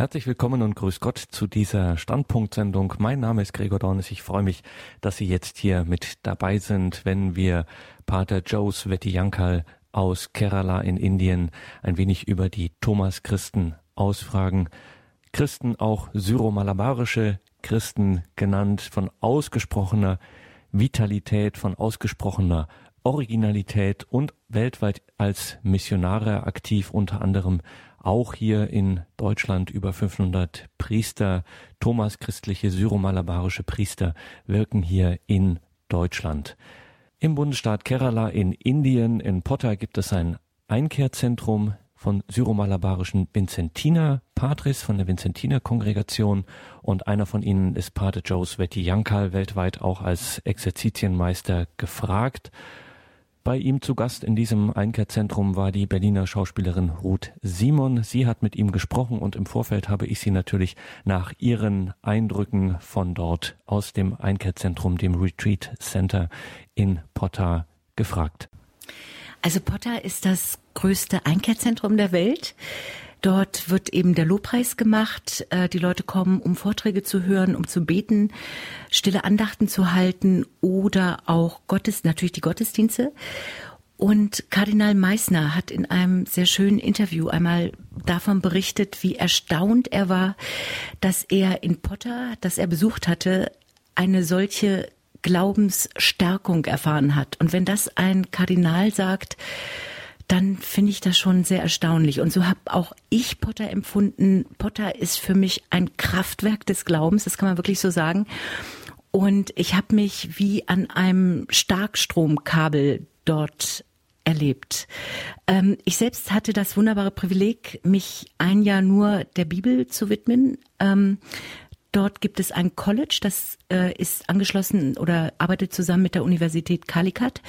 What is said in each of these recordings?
Herzlich willkommen und grüß Gott zu dieser Standpunktsendung. Mein Name ist Gregor Dornes. Ich freue mich, dass Sie jetzt hier mit dabei sind, wenn wir Pater Joes Vettiyankal aus Kerala in Indien ein wenig über die Thomas-Christen ausfragen. Christen auch syro-malabarische Christen genannt, von ausgesprochener Vitalität, von ausgesprochener Originalität und weltweit als Missionare aktiv, unter anderem auch hier in Deutschland über 500 Priester, Thomas christliche syromalabarische Priester wirken hier in Deutschland. Im Bundesstaat Kerala in Indien, in Potter, gibt es ein Einkehrzentrum von syromalabarischen Vincentiner Patres von der Vincentiner Kongregation und einer von ihnen ist Pater Joe Sveti Yankal, weltweit auch als Exerzitienmeister gefragt. Bei ihm zu Gast in diesem Einkehrzentrum war die Berliner Schauspielerin Ruth Simon. Sie hat mit ihm gesprochen und im Vorfeld habe ich sie natürlich nach ihren Eindrücken von dort aus dem Einkehrzentrum, dem Retreat Center in Potter gefragt. Also Potter ist das größte Einkehrzentrum der Welt. Dort wird eben der Lobpreis gemacht. Äh, die Leute kommen, um Vorträge zu hören, um zu beten, stille Andachten zu halten oder auch Gottes, natürlich die Gottesdienste. Und Kardinal Meissner hat in einem sehr schönen Interview einmal davon berichtet, wie erstaunt er war, dass er in Potter, das er besucht hatte, eine solche Glaubensstärkung erfahren hat. Und wenn das ein Kardinal sagt, dann finde ich das schon sehr erstaunlich. Und so habe auch ich Potter empfunden. Potter ist für mich ein Kraftwerk des Glaubens, das kann man wirklich so sagen. Und ich habe mich wie an einem Starkstromkabel dort erlebt. Ähm, ich selbst hatte das wunderbare Privileg, mich ein Jahr nur der Bibel zu widmen. Ähm, dort gibt es ein College, das äh, ist angeschlossen oder arbeitet zusammen mit der Universität Calicut.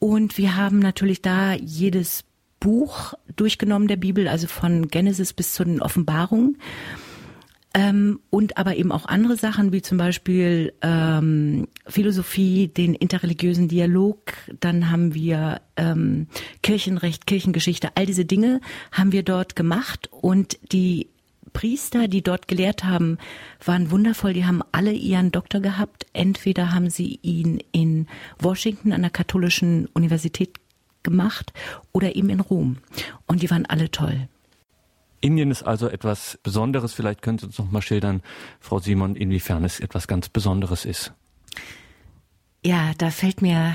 Und wir haben natürlich da jedes Buch durchgenommen der Bibel, also von Genesis bis zu den Offenbarungen. Ähm, und aber eben auch andere Sachen, wie zum Beispiel ähm, Philosophie, den interreligiösen Dialog, dann haben wir ähm, Kirchenrecht, Kirchengeschichte, all diese Dinge haben wir dort gemacht. Und die Priester, die dort gelehrt haben, waren wundervoll. Die haben alle ihren Doktor gehabt. Entweder haben sie ihn in Washington an der katholischen Universität gemacht oder eben in Rom. Und die waren alle toll. Indien ist also etwas Besonderes. Vielleicht können Sie uns noch mal schildern, Frau Simon, inwiefern es etwas ganz Besonderes ist. Ja, da fällt mir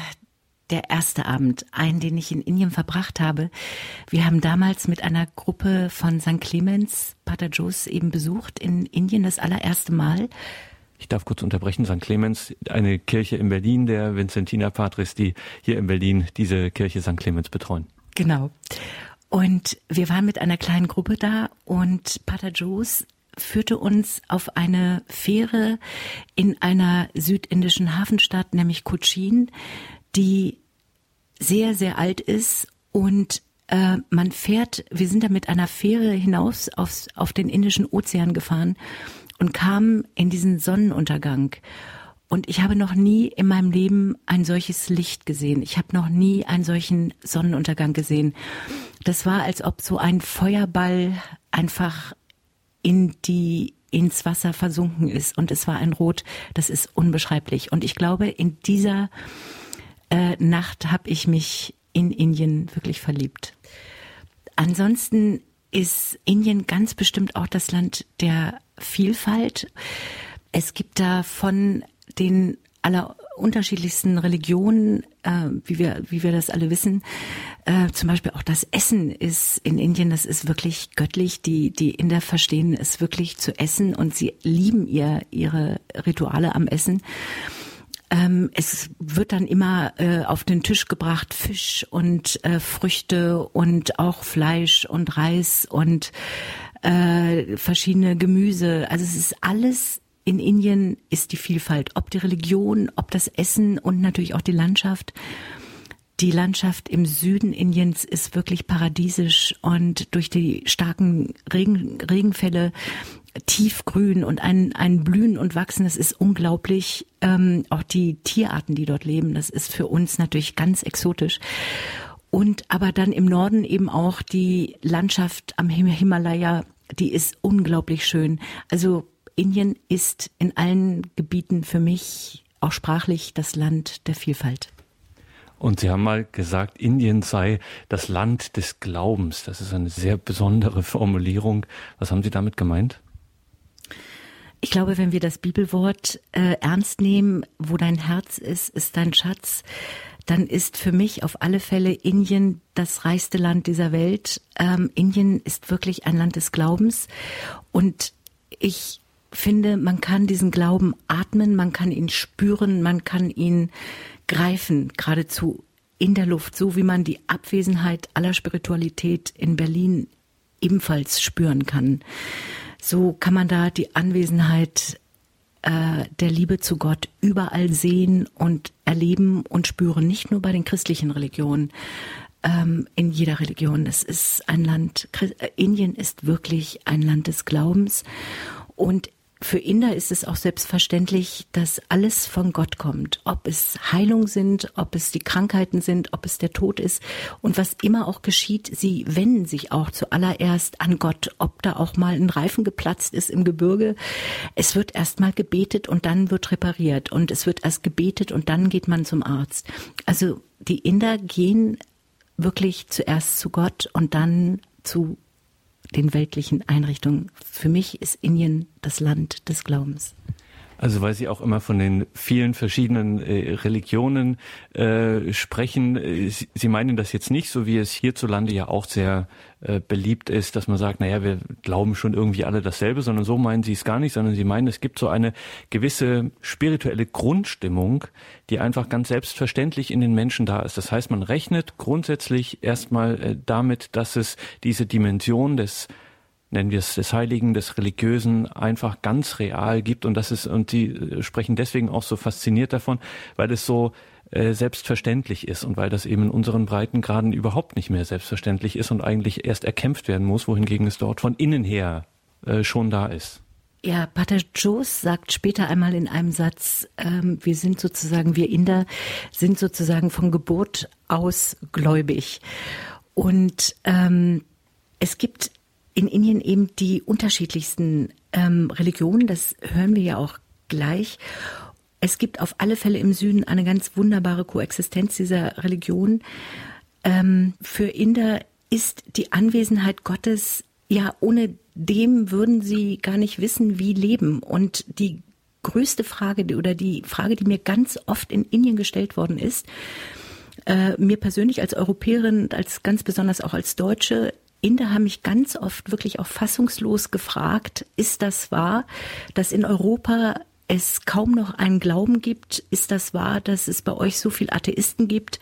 der erste Abend, ein, den ich in Indien verbracht habe. Wir haben damals mit einer Gruppe von St. Clemens Pater Jos eben besucht in Indien das allererste Mal. Ich darf kurz unterbrechen. St. Clemens, eine Kirche in Berlin, der Vincentiner Patris, die hier in Berlin diese Kirche St. Clemens betreuen. Genau. Und wir waren mit einer kleinen Gruppe da und Pater Jos führte uns auf eine Fähre in einer südindischen Hafenstadt, nämlich Cochin die sehr, sehr alt ist und äh, man fährt, wir sind da mit einer Fähre hinaus aufs, auf den Indischen Ozean gefahren und kamen in diesen Sonnenuntergang. Und ich habe noch nie in meinem Leben ein solches Licht gesehen. Ich habe noch nie einen solchen Sonnenuntergang gesehen. Das war, als ob so ein Feuerball einfach in die ins Wasser versunken ist und es war ein Rot, das ist unbeschreiblich. Und ich glaube, in dieser äh, Nacht habe ich mich in Indien wirklich verliebt. Ansonsten ist Indien ganz bestimmt auch das Land der Vielfalt. Es gibt da von den aller unterschiedlichsten Religionen, äh, wie wir wie wir das alle wissen. Äh, zum Beispiel auch das Essen ist in Indien, das ist wirklich göttlich. Die die Inder verstehen es wirklich zu essen und sie lieben ihr ihre Rituale am Essen. Ähm, es wird dann immer äh, auf den Tisch gebracht Fisch und äh, Früchte und auch Fleisch und Reis und äh, verschiedene Gemüse. Also es ist alles in Indien ist die Vielfalt, ob die Religion, ob das Essen und natürlich auch die Landschaft. Die Landschaft im Süden Indiens ist wirklich paradiesisch und durch die starken Regen, Regenfälle tiefgrün und ein, ein Blühen und Wachsen, das ist unglaublich. Ähm, auch die Tierarten, die dort leben, das ist für uns natürlich ganz exotisch. Und aber dann im Norden eben auch die Landschaft am Himalaya die ist unglaublich schön. Also Indien ist in allen Gebieten für mich auch sprachlich das Land der Vielfalt. Und Sie haben mal gesagt, Indien sei das Land des Glaubens. Das ist eine sehr besondere Formulierung. Was haben Sie damit gemeint? Ich glaube, wenn wir das Bibelwort äh, ernst nehmen, wo dein Herz ist, ist dein Schatz, dann ist für mich auf alle Fälle Indien das reichste Land dieser Welt. Ähm, Indien ist wirklich ein Land des Glaubens und ich finde, man kann diesen Glauben atmen, man kann ihn spüren, man kann ihn greifen, geradezu in der Luft, so wie man die Abwesenheit aller Spiritualität in Berlin ebenfalls spüren kann. So kann man da die Anwesenheit äh, der Liebe zu Gott überall sehen und erleben und spüren, nicht nur bei den christlichen Religionen, ähm, in jeder Religion. Es ist ein Land, äh, Indien ist wirklich ein Land des Glaubens und für Inder ist es auch selbstverständlich, dass alles von Gott kommt. Ob es Heilung sind, ob es die Krankheiten sind, ob es der Tod ist. Und was immer auch geschieht, sie wenden sich auch zuallererst an Gott. Ob da auch mal ein Reifen geplatzt ist im Gebirge. Es wird erst mal gebetet und dann wird repariert. Und es wird erst gebetet und dann geht man zum Arzt. Also die Inder gehen wirklich zuerst zu Gott und dann zu den weltlichen Einrichtungen. Für mich ist Indien das Land des Glaubens. Also weil Sie auch immer von den vielen verschiedenen äh, Religionen äh, sprechen. Äh, Sie, Sie, meinen das jetzt nicht, so wie es hierzulande ja auch sehr äh, beliebt ist, dass man sagt, naja, wir glauben schon irgendwie alle dasselbe, sondern so meinen Sie es gar nicht, sondern Sie meinen, es gibt so eine gewisse spirituelle Grundstimmung, die einfach ganz selbstverständlich in den Menschen da ist. Das heißt, man rechnet grundsätzlich erstmal äh, damit, dass es diese Dimension des nennen wir es des Heiligen, des Religiösen einfach ganz real gibt und das ist und die äh, sprechen deswegen auch so fasziniert davon, weil es so äh, selbstverständlich ist und weil das eben in unseren Breitengraden überhaupt nicht mehr selbstverständlich ist und eigentlich erst erkämpft werden muss, wohingegen es dort von innen her äh, schon da ist. Ja, Pater Joes sagt später einmal in einem Satz, ähm, wir sind sozusagen, wir Inder sind sozusagen von Geburt aus gläubig. Und ähm, es gibt in Indien eben die unterschiedlichsten ähm, Religionen, das hören wir ja auch gleich. Es gibt auf alle Fälle im Süden eine ganz wunderbare Koexistenz dieser Religion. Ähm, für Inder ist die Anwesenheit Gottes, ja, ohne dem würden sie gar nicht wissen, wie leben. Und die größte Frage oder die Frage, die mir ganz oft in Indien gestellt worden ist, äh, mir persönlich als Europäerin, als ganz besonders auch als Deutsche, Inder haben mich ganz oft wirklich auch fassungslos gefragt, ist das wahr, dass in Europa es kaum noch einen Glauben gibt? Ist das wahr, dass es bei euch so viel Atheisten gibt?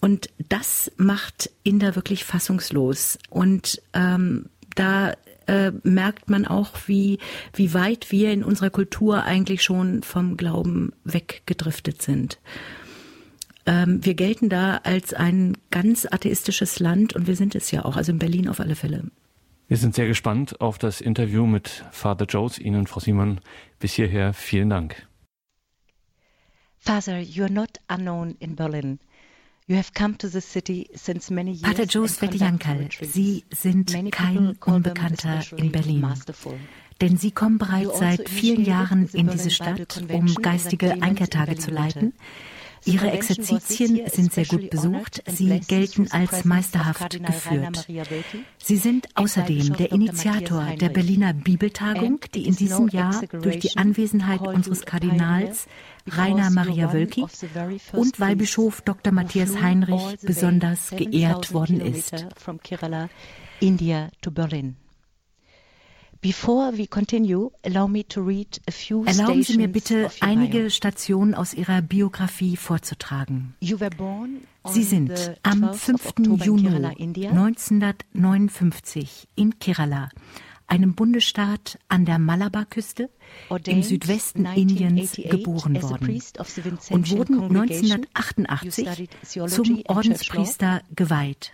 Und das macht Inder wirklich fassungslos. Und ähm, da äh, merkt man auch, wie, wie weit wir in unserer Kultur eigentlich schon vom Glauben weggedriftet sind. Ähm, wir gelten da als ein ganz atheistisches Land und wir sind es ja auch, also in Berlin auf alle Fälle. Wir sind sehr gespannt auf das Interview mit Father Joes. Ihnen, Frau Simon, bis hierher vielen Dank. Father, you are not unknown in Berlin. You have come to the city since many years. Pater Joes Wettiankal, Sie sind kein Unbekannter in Berlin. Denn Sie kommen bereits also seit vielen Jahren in diese Stadt, um geistige Einkehrtage zu leiten. Ihre Exerzitien sind sehr gut besucht. Sie gelten als meisterhaft geführt. Sie sind außerdem der Initiator der Berliner Bibeltagung, die in diesem Jahr durch die Anwesenheit unseres Kardinals Rainer Maria Wölki und Weihbischof Dr. Matthias Heinrich besonders geehrt worden ist. India to Berlin. Erlauben Sie mir bitte, einige Stationen aus Ihrer Biografie vorzutragen. Sie sind am 5. Juni 1959 in Kerala, einem Bundesstaat an der Malabarküste im Südwesten Indiens geboren worden und wurden 1988 zum Ordenspriester geweiht.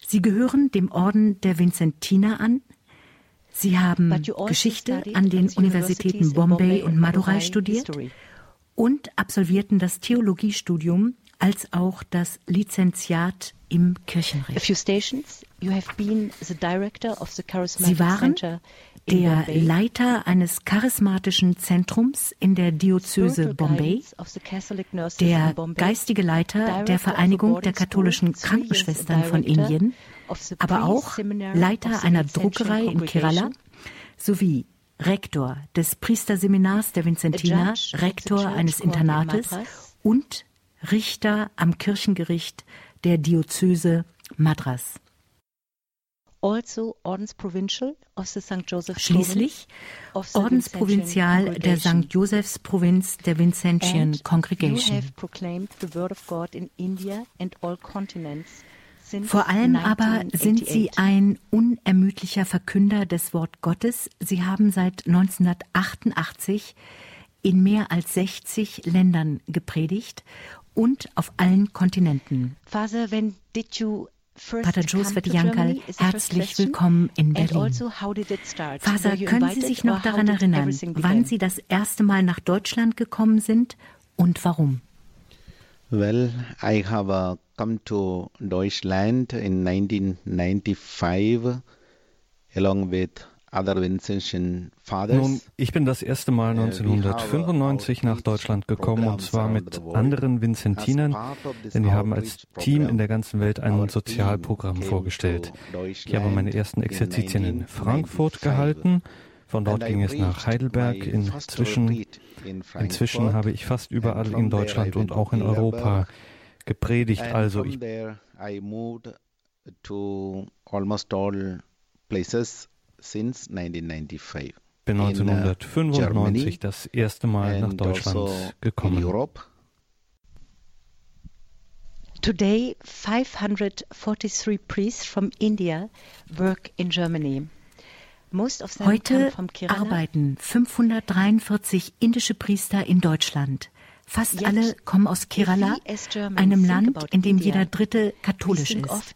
Sie gehören dem Orden der Vinzentiner an, Sie haben also Geschichte an den Universitäten Bombay und Madurai studiert und absolvierten das Theologiestudium als auch das Lizenziat im Kirchenrecht. Sie waren der Leiter eines charismatischen Zentrums in der Diözese Bombay, der geistige Leiter der Vereinigung der katholischen Krankenschwestern von Indien, aber auch Leiter einer Druckerei in Kerala sowie Rektor des Priesterseminars der Vincentina, Rektor eines Internates und Richter am Kirchengericht der Diözese Madras. Also Schließlich Ordensprovinzial der St. Josephs Provinz der Vincentian Congregation. Vor allem aber sind Sie ein unermüdlicher Verkünder des Wort Gottes. Sie haben seit 1988 in mehr als 60 Ländern gepredigt und auf allen Kontinenten. Father, when did you Pater Joseph Jankal, herzlich willkommen in Berlin. Also, Faser, können Sie sich noch daran erinnern, wann Sie das erste Mal nach Deutschland gekommen sind und warum? Well, I have uh, come to Deutschland in 1995 along with nun, ich bin das erste Mal 1995 nach Deutschland gekommen und zwar mit anderen Vincentinern, denn wir haben als Team in der ganzen Welt ein Sozialprogramm vorgestellt. Ich habe meine ersten Exerzitien in Frankfurt gehalten. Von dort ging es nach Heidelberg. Inzwischen, inzwischen habe ich fast überall in Deutschland und auch in Europa gepredigt. Also ich places since 1995. Bin 1995 das erste Mal nach Deutschland also gekommen. Today, 543 priests from India work in Germany. Heute arbeiten 543 indische Priester in Deutschland. Fast alle kommen aus Kerala, einem Land, in dem jeder Dritte katholisch ist.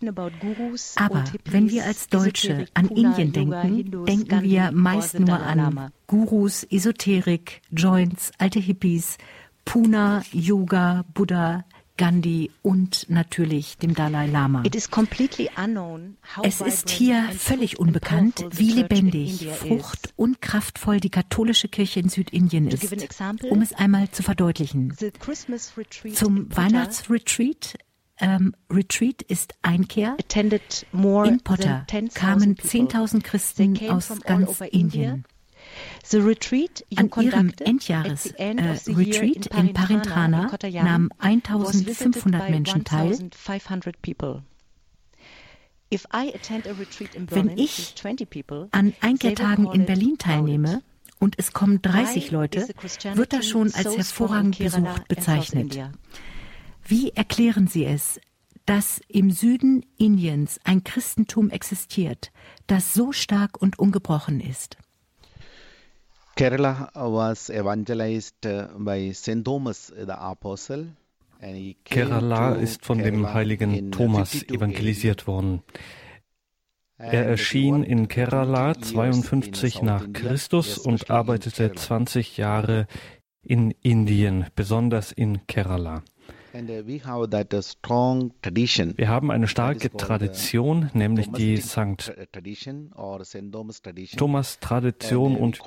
Aber wenn wir als Deutsche an Indien denken, denken wir meist nur an Gurus, Esoterik, Joints, alte Hippies, Puna, Yoga, Buddha, Gandhi und natürlich dem Dalai Lama. Es ist hier völlig unbekannt, wie lebendig, frucht und kraftvoll die katholische Kirche in Südindien ist. Um es einmal zu verdeutlichen. Zum Weihnachtsretreat ähm, Retreat ist Einkehr. In Potter kamen 10.000 Christen aus ganz Indien. An ihrem Endjahres-Retreat äh, in Parintrana nahmen 1500 Menschen teil. Wenn ich an Einkehrtagen in Berlin teilnehme und es kommen 30 Leute, wird das schon als hervorragend besucht bezeichnet. Wie erklären Sie es, dass im Süden Indiens ein Christentum existiert, das so stark und ungebrochen ist? Kerala was evangelized by St. Thomas the Apostle. Kerala ist von dem heiligen Thomas evangelisiert worden. Er erschien in Kerala 52 nach Christus und arbeitete 20 Jahre in Indien, besonders in Kerala. Uh, Wir haben eine starke Tradition, nämlich die St. Thomas Tradition und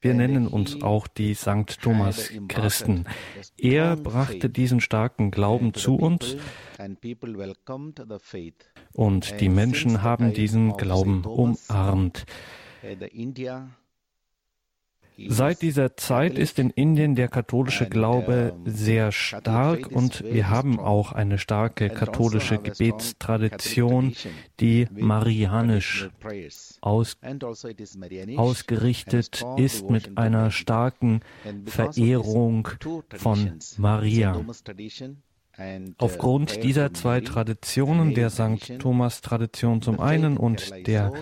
wir nennen uns auch die St. Thomas Christen. Er brachte diesen starken Glauben zu uns und die Menschen haben diesen Glauben umarmt. Seit dieser Zeit ist in Indien der katholische Glaube sehr stark und wir haben auch eine starke katholische Gebetstradition, die marianisch aus, ausgerichtet ist mit einer starken Verehrung von Maria. Aufgrund uh, dieser zwei Traditionen, der St. Thomas-Tradition zum einen und der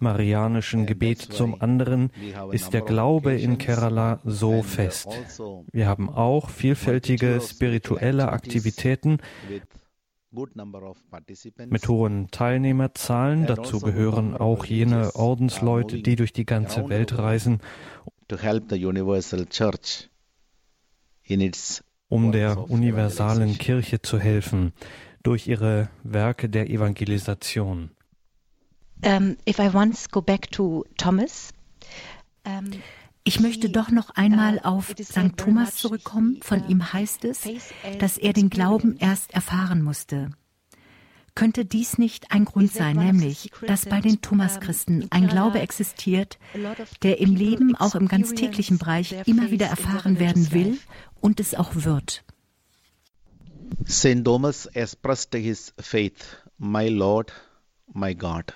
marianischen Gebet zum anderen, ist der Glaube in Kerala so fest. Also Wir haben auch vielfältige spirituelle Aktivitäten mit hohen Teilnehmerzahlen. Dazu also gehören auch jene Ordensleute, die durch die ganze Welt reisen. To help the universal church um der universalen Kirche zu helfen durch ihre Werke der Evangelisation. Um, if I once go back to Thomas, um, ich möchte doch noch einmal uh, auf St. Thomas zurückkommen. Von ihm heißt es, dass er den Glauben erst erfahren musste. Könnte dies nicht ein Grund sein, nämlich, dass bei den Thomaschristen ein Glaube existiert, der im Leben, auch im ganz täglichen Bereich, immer wieder erfahren werden will und es auch wird? St. Thomas expressed his faith, my Lord, my God.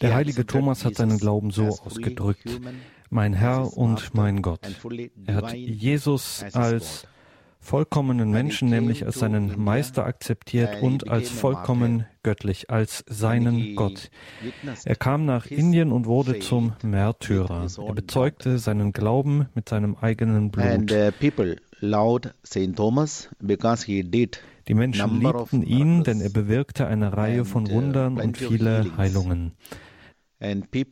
Der heilige Thomas hat seinen Glauben so ausgedrückt, mein Herr und mein Gott. Er hat Jesus als vollkommenen Menschen, nämlich als seinen Meister akzeptiert und als vollkommen göttlich, als seinen Gott. Er kam nach Indien und wurde zum Märtyrer. Er bezeugte seinen Glauben mit seinem eigenen Blut. Die Menschen liebten ihn, denn er bewirkte eine Reihe von uh, Wundern und viele Heilungen. Deshalb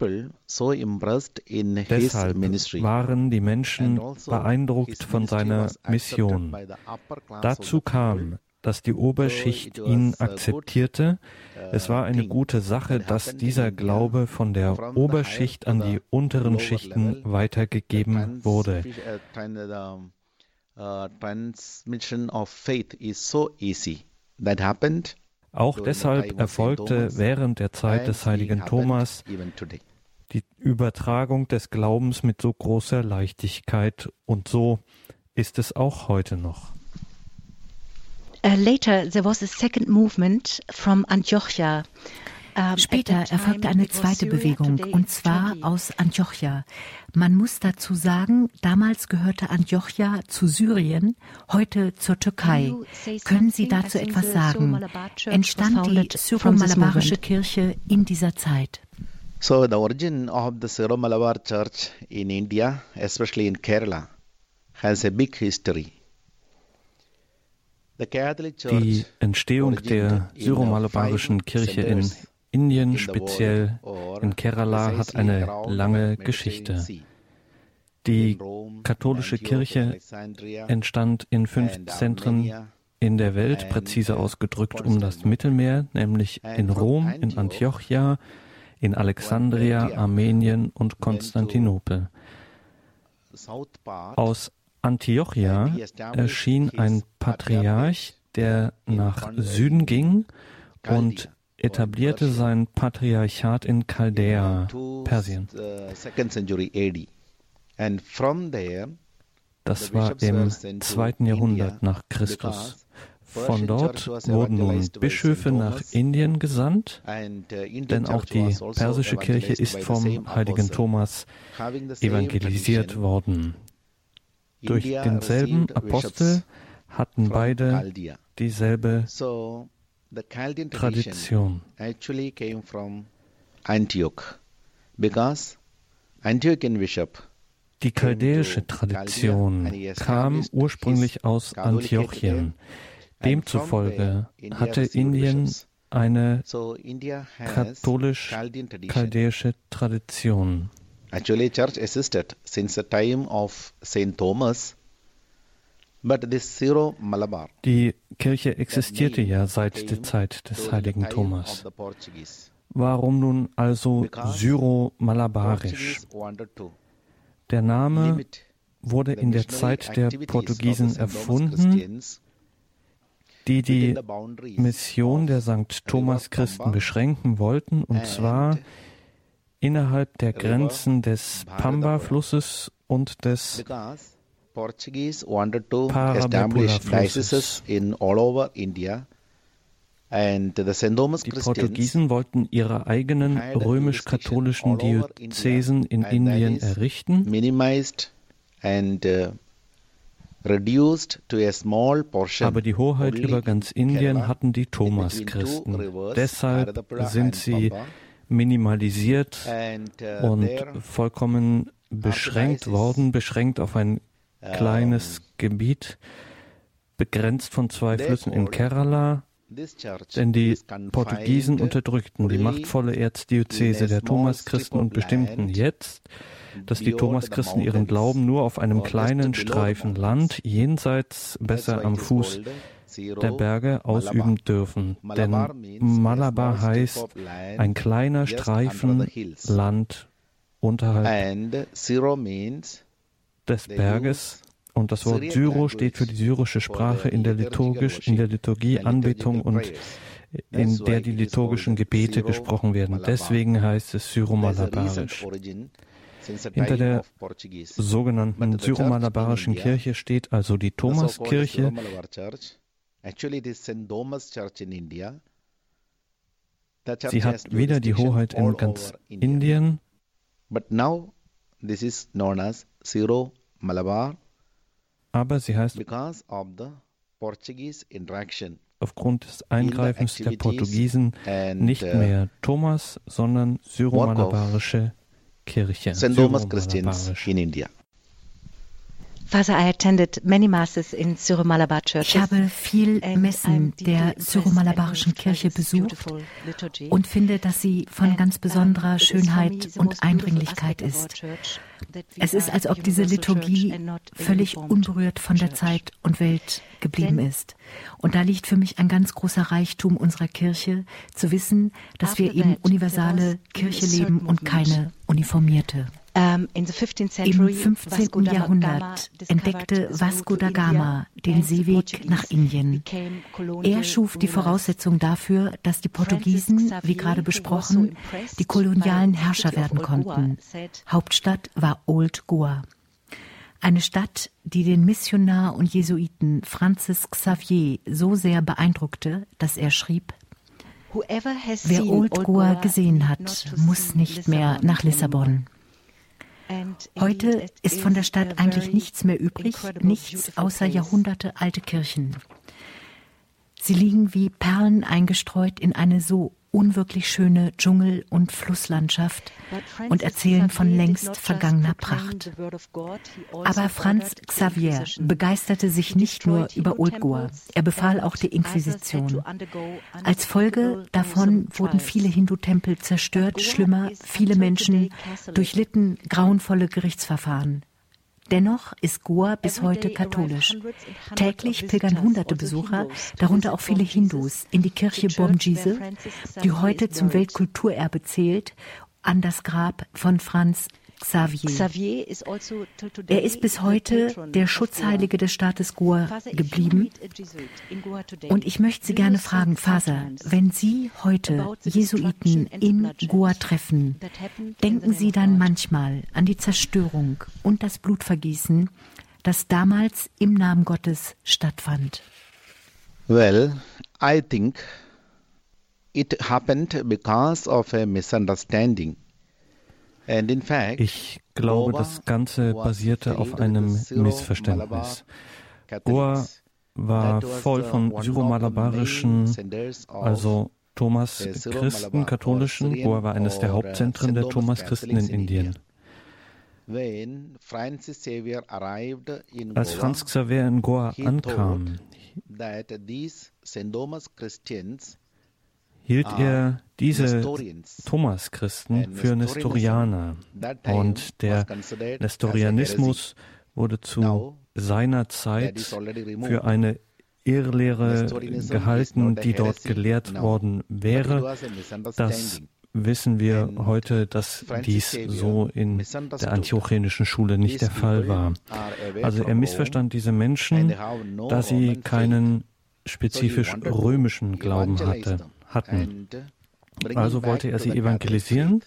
waren die Menschen also beeindruckt von seiner Mission. Dazu kam, dass die Oberschicht ihn akzeptierte. Uh, es war eine gute Sache, dass dieser Glaube von der Oberschicht an die unteren Schichten weitergegeben wurde. Uh, transmission of faith is so easy. That happened auch deshalb erfolgte während der Zeit des heiligen Thomas die Übertragung des Glaubens mit so großer Leichtigkeit und so ist es auch heute noch. Uh, later there was a second movement from Antiochia Später erfolgte eine zweite Bewegung, und zwar aus Antiochia. Man muss dazu sagen, damals gehörte Antiochia zu Syrien, heute zur Türkei. Können Sie dazu etwas sagen? Entstand die Syro-Malabarische Kirche in dieser Zeit? So the origin of the Syro-Malabar Church in India, especially in Kerala, has a big history. Die Entstehung der Syro-Malabarischen Kirche in Indien, speziell in Kerala, hat eine lange Geschichte. Die katholische Kirche entstand in fünf Zentren in der Welt, präzise ausgedrückt um das Mittelmeer, nämlich in Rom, in Antiochia, in Alexandria, Armenien und Konstantinopel. Aus Antiochia erschien ein Patriarch, der nach Süden ging und etablierte sein Patriarchat in Chaldea, Persien. Das war im zweiten Jahrhundert nach Christus. Von dort wurden nun Bischöfe nach Indien gesandt, denn auch die persische Kirche ist vom heiligen Thomas evangelisiert worden. Durch denselben Apostel hatten beide dieselbe tradition actually came from Antioch because Antiochian bishop die chaldäische Tradition kam ursprünglich aus Antiochien. Demzufolge hatte Indien eine katholisch-chaldäische Tradition. Actually, church existed since the time of Saint Thomas die Kirche existierte ja seit der Zeit des heiligen Thomas. Warum nun also Syro-Malabarisch? Der Name wurde in der Zeit der Portugiesen erfunden, die die Mission der St. Thomas Christen beschränken wollten, und zwar innerhalb der Grenzen des Pamba-Flusses und des Portuguese wanted to establish dioceses in all over India. Die Portugiesen wollten ihre eigenen römisch-katholischen Diözesen in Indien errichten. Uh, reduced to a small portion Aber die Hoheit über ganz Indien hatten die Thomas-Christen. Deshalb sind sie minimalisiert uh, und vollkommen beschränkt worden, beschränkt auf ein kleines ähm, Gebiet, begrenzt von zwei Flüssen in Kerala Denn die Portugiesen unterdrückten die machtvolle Erzdiözese der Thomaschristen und bestimmten jetzt, dass die Thomaschristen ihren Glauben nur auf einem kleinen Streifen Land jenseits besser am Fuß der Berge ausüben dürfen. Denn Malabar heißt ein kleiner Streifen Land unterhalb des Berges. Und das Wort Syro steht für die syrische Sprache in der, Liturgisch, in der Liturgie, Anbetung und in der die liturgischen Gebete gesprochen werden. Deswegen heißt es Syro-Malabarisch. Hinter der sogenannten Syro-Malabarischen Kirche steht also die Thomaskirche. Sie hat weder die Hoheit in ganz Indien, but now this is known as Syro Malabar aber sie heißt aufgrund des Eingreifens der Portugiesen nicht uh, mehr Thomas, sondern Syro-Malabarische Kirche. Christians in India. Father, I attended many masses in Syro-Malabar churches. Ich habe viel Messen der Syro-Malabarischen Kirche besucht und finde, dass sie von ganz besonderer Schönheit und Eindringlichkeit ist. Es ist, als ob diese Liturgie völlig unberührt von der Zeit und Welt geblieben ist. Und da liegt für mich ein ganz großer Reichtum unserer Kirche, zu wissen, dass wir eben universale Kirche leben und keine uniformierte. Ähm, Im 15. Jahrhundert entdeckte Vasco da Gama den Seeweg nach Indien. Er schuf die Voraussetzung dafür, dass die Portugiesen, wie gerade besprochen, die kolonialen Herrscher werden konnten. Hauptstadt war Old Goa. Eine Stadt, die den Missionar und Jesuiten Francis Xavier so sehr beeindruckte, dass er schrieb, Wer Old Goa gesehen hat, muss nicht mehr nach Lissabon. Heute ist von der Stadt eigentlich nichts mehr übrig, nichts außer Jahrhunderte alte Kirchen. Sie liegen wie Perlen eingestreut in eine so unwirklich schöne Dschungel- und Flusslandschaft und erzählen von längst vergangener Pracht. Aber Franz Xavier begeisterte sich nicht nur über Old Goa, er befahl auch die Inquisition. Als Folge davon wurden viele Hindu-Tempel zerstört, schlimmer, viele Menschen durchlitten grauenvolle Gerichtsverfahren. Dennoch ist Goa bis heute katholisch. Täglich pilgern hunderte Besucher, darunter auch viele Hindus, in die Kirche Bomjise, die heute zum Weltkulturerbe zählt, an das Grab von Franz Xavier. Also er ist bis heute der Schutzheilige des Staates Goa geblieben. Und ich möchte Sie gerne fragen, Faser, wenn Sie heute Jesuiten in Goa treffen, denken Sie dann manchmal an die Zerstörung und das Blutvergießen, das damals im Namen Gottes stattfand? Well, I think it happened because of a misunderstanding. Ich glaube, das Ganze basierte auf einem Missverständnis. Goa war voll von syromalabarischen, also Thomas Christen, katholischen. Goa war eines der Hauptzentren der Thomas Christen in Indien. Als Franz Xavier in Goa ankam, hielt ah, er diese Thomas-Christen für Nestorianer. Und der Nestorianismus wurde zu seiner Zeit für eine Irrlehre gehalten, die dort gelehrt worden wäre. Das wissen wir heute, dass dies so in der antiochenischen Schule nicht der Fall war. Also er missverstand diese Menschen, da sie keinen spezifisch römischen Glauben hatte hatten. Also wollte er sie evangelisieren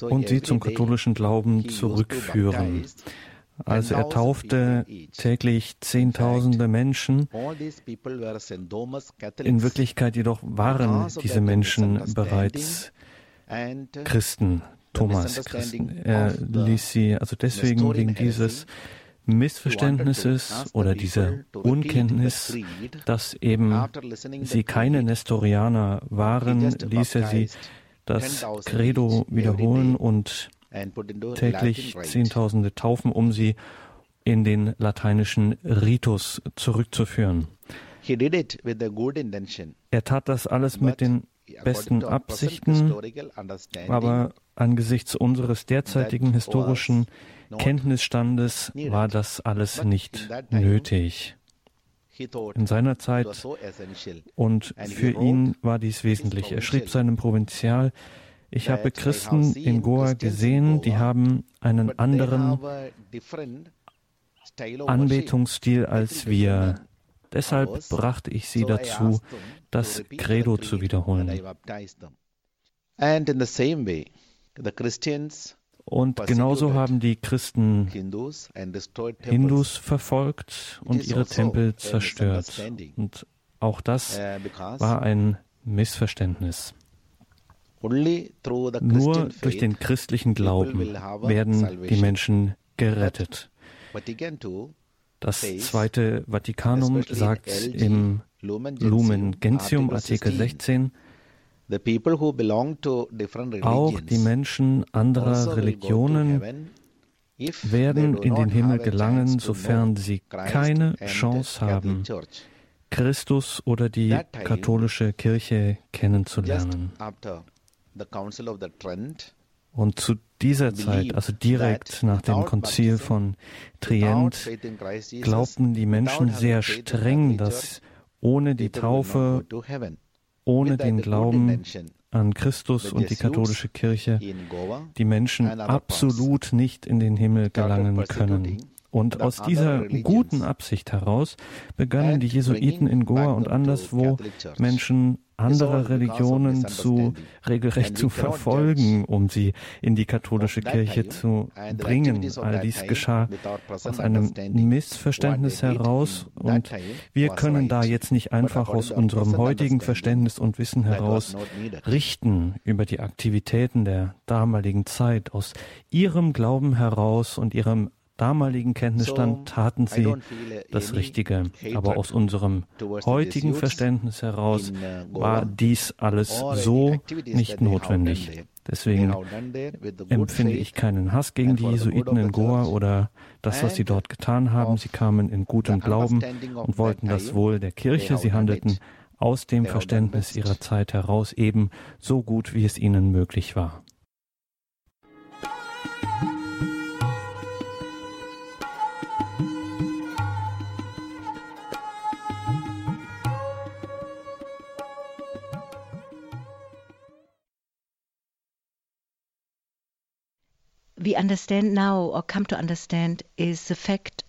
und sie zum katholischen Glauben zurückführen. Also er taufte täglich Zehntausende Menschen. In Wirklichkeit jedoch waren diese Menschen bereits Christen, Thomas Christen. Er ließ sie, also deswegen wegen dieses Missverständnisses oder dieser Unkenntnis, dass eben sie keine Nestorianer waren, ließ er sie das Credo wiederholen und täglich Zehntausende taufen, um sie in den lateinischen Ritus zurückzuführen. Er tat das alles mit den besten Absichten, aber angesichts unseres derzeitigen historischen Kenntnisstandes war das alles nicht nötig. In seiner Zeit und für ihn war dies wesentlich. Er schrieb seinem Provinzial, ich habe Christen in Goa gesehen, die haben einen anderen Anbetungsstil als wir. Deshalb brachte ich sie dazu, das Credo zu wiederholen. Und genauso haben die Christen Hindus verfolgt und ihre also Tempel zerstört. Und auch das uh, war ein Missverständnis. Nur durch den christlichen Glauben werden die Menschen gerettet. Das Zweite Vatikanum sagt im Lumen Gentium Artikel 16, auch die Menschen anderer also Religionen werden in den Himmel gelangen, sofern sie keine Chance haben, Christus oder die katholische Kirche kennenzulernen. Und zu dieser Zeit, also direkt nach dem Konzil von Trient, glaubten die Menschen sehr streng, dass ohne die Taufe, ohne den Glauben an Christus und die katholische Kirche die Menschen absolut nicht in den Himmel gelangen können. Und aus dieser guten Absicht heraus begannen die Jesuiten in Goa und anderswo Menschen andere Religionen zu regelrecht zu verfolgen, um sie in die katholische Kirche zu bringen. All dies geschah aus einem Missverständnis heraus und wir können da jetzt nicht einfach aus unserem heutigen Verständnis und Wissen heraus richten über die Aktivitäten der damaligen Zeit, aus ihrem Glauben heraus und ihrem damaligen Kenntnisstand taten sie das Richtige. Aber aus unserem heutigen Verständnis heraus uh, war dies alles so nicht notwendig. Deswegen empfinde ich keinen Hass gegen die Jesuiten in Goa oder das, was sie dort getan haben. Sie kamen in gutem Glauben und wollten das Wohl der Kirche. Sie handelten aus dem Verständnis ihrer Zeit heraus eben so gut, wie es ihnen möglich war. We understand now or come to understand is the fact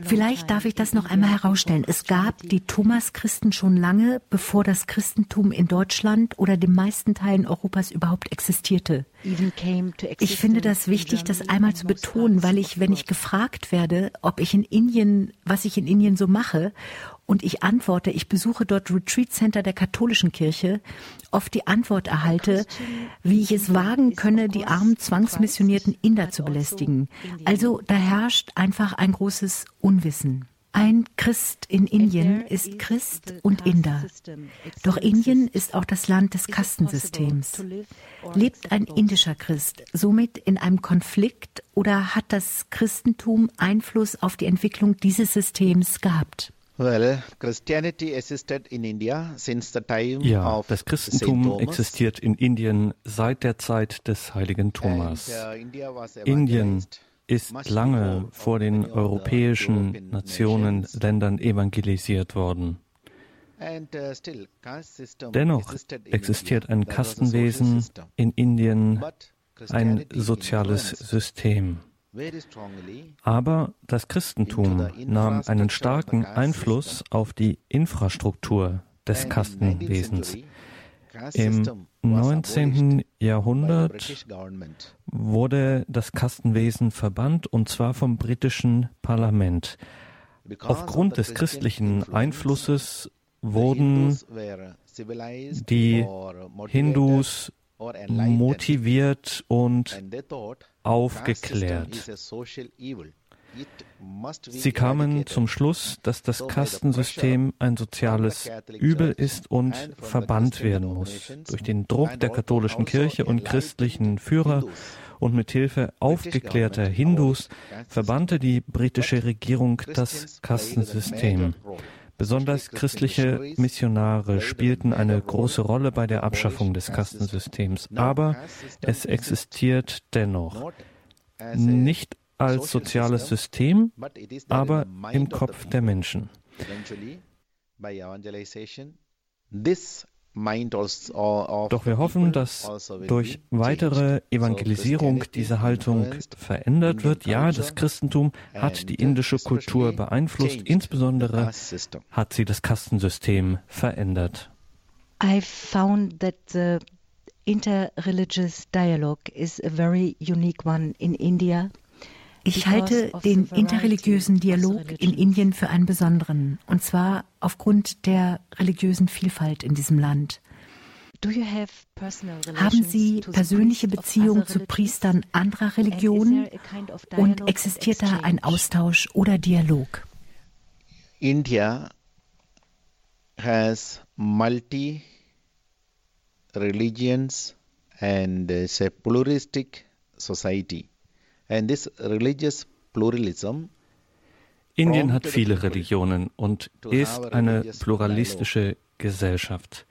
Vielleicht darf ich das noch einmal herausstellen. Es gab die Thomas-Christen schon lange, bevor das Christentum in Deutschland oder den meisten Teilen Europas überhaupt existierte. Ich finde das wichtig, das einmal zu betonen, weil ich, wenn ich gefragt werde, ob ich in Indien, was ich in Indien so mache, und ich antworte, ich besuche dort Retreat Center der katholischen Kirche, oft die Antwort erhalte, wie ich es wagen könne, die armen zwangsmissionierten Inder zu belästigen. Also da herrscht einfach ein großes Unwissen. Ein Christ in Indien ist Christ und Inder. Doch Indien ist auch das Land des Kastensystems. Lebt ein indischer Christ somit in einem Konflikt oder hat das Christentum Einfluss auf die Entwicklung dieses Systems gehabt? Ja, das Christentum existiert in Indien seit der Zeit des heiligen Thomas. Uh, Indien ist lange vor den europäischen Nationen, Ländern evangelisiert worden. Uh, Dennoch existiert ein Kastenwesen in Indien, ein soziales System. Aber das Christentum nahm einen starken Einfluss auf die Infrastruktur des Kastenwesens. Im 19. Jahrhundert wurde das Kastenwesen verbannt und zwar vom britischen Parlament. Aufgrund des christlichen Einflusses wurden die Hindus motiviert und aufgeklärt. Sie kamen zum Schluss, dass das Kastensystem ein soziales Übel ist und verbannt werden muss. Durch den Druck der katholischen Kirche und christlichen Führer und mit Hilfe aufgeklärter Hindus verbannte die britische Regierung das Kastensystem. Besonders christliche Missionare spielten eine große Rolle bei der Abschaffung des Kastensystems, aber es existiert dennoch nicht als soziales System, aber im Kopf der Menschen. Doch wir hoffen, dass durch weitere Evangelisierung diese Haltung verändert wird. Ja, das Christentum hat die indische Kultur beeinflusst, insbesondere hat sie das Kastensystem verändert. I found that the interreligious dialogue is a very unique one in India. Ich halte den interreligiösen Dialog in Indien für einen besonderen, und zwar aufgrund der religiösen Vielfalt in diesem Land. Haben Sie persönliche Beziehungen zu Priestern anderer Religionen und existiert da ein Austausch oder Dialog? India has multi religions and it's a pluralistic society. And this religious pluralism Indien hat viele Religionen und ist eine pluralistische Gesellschaft.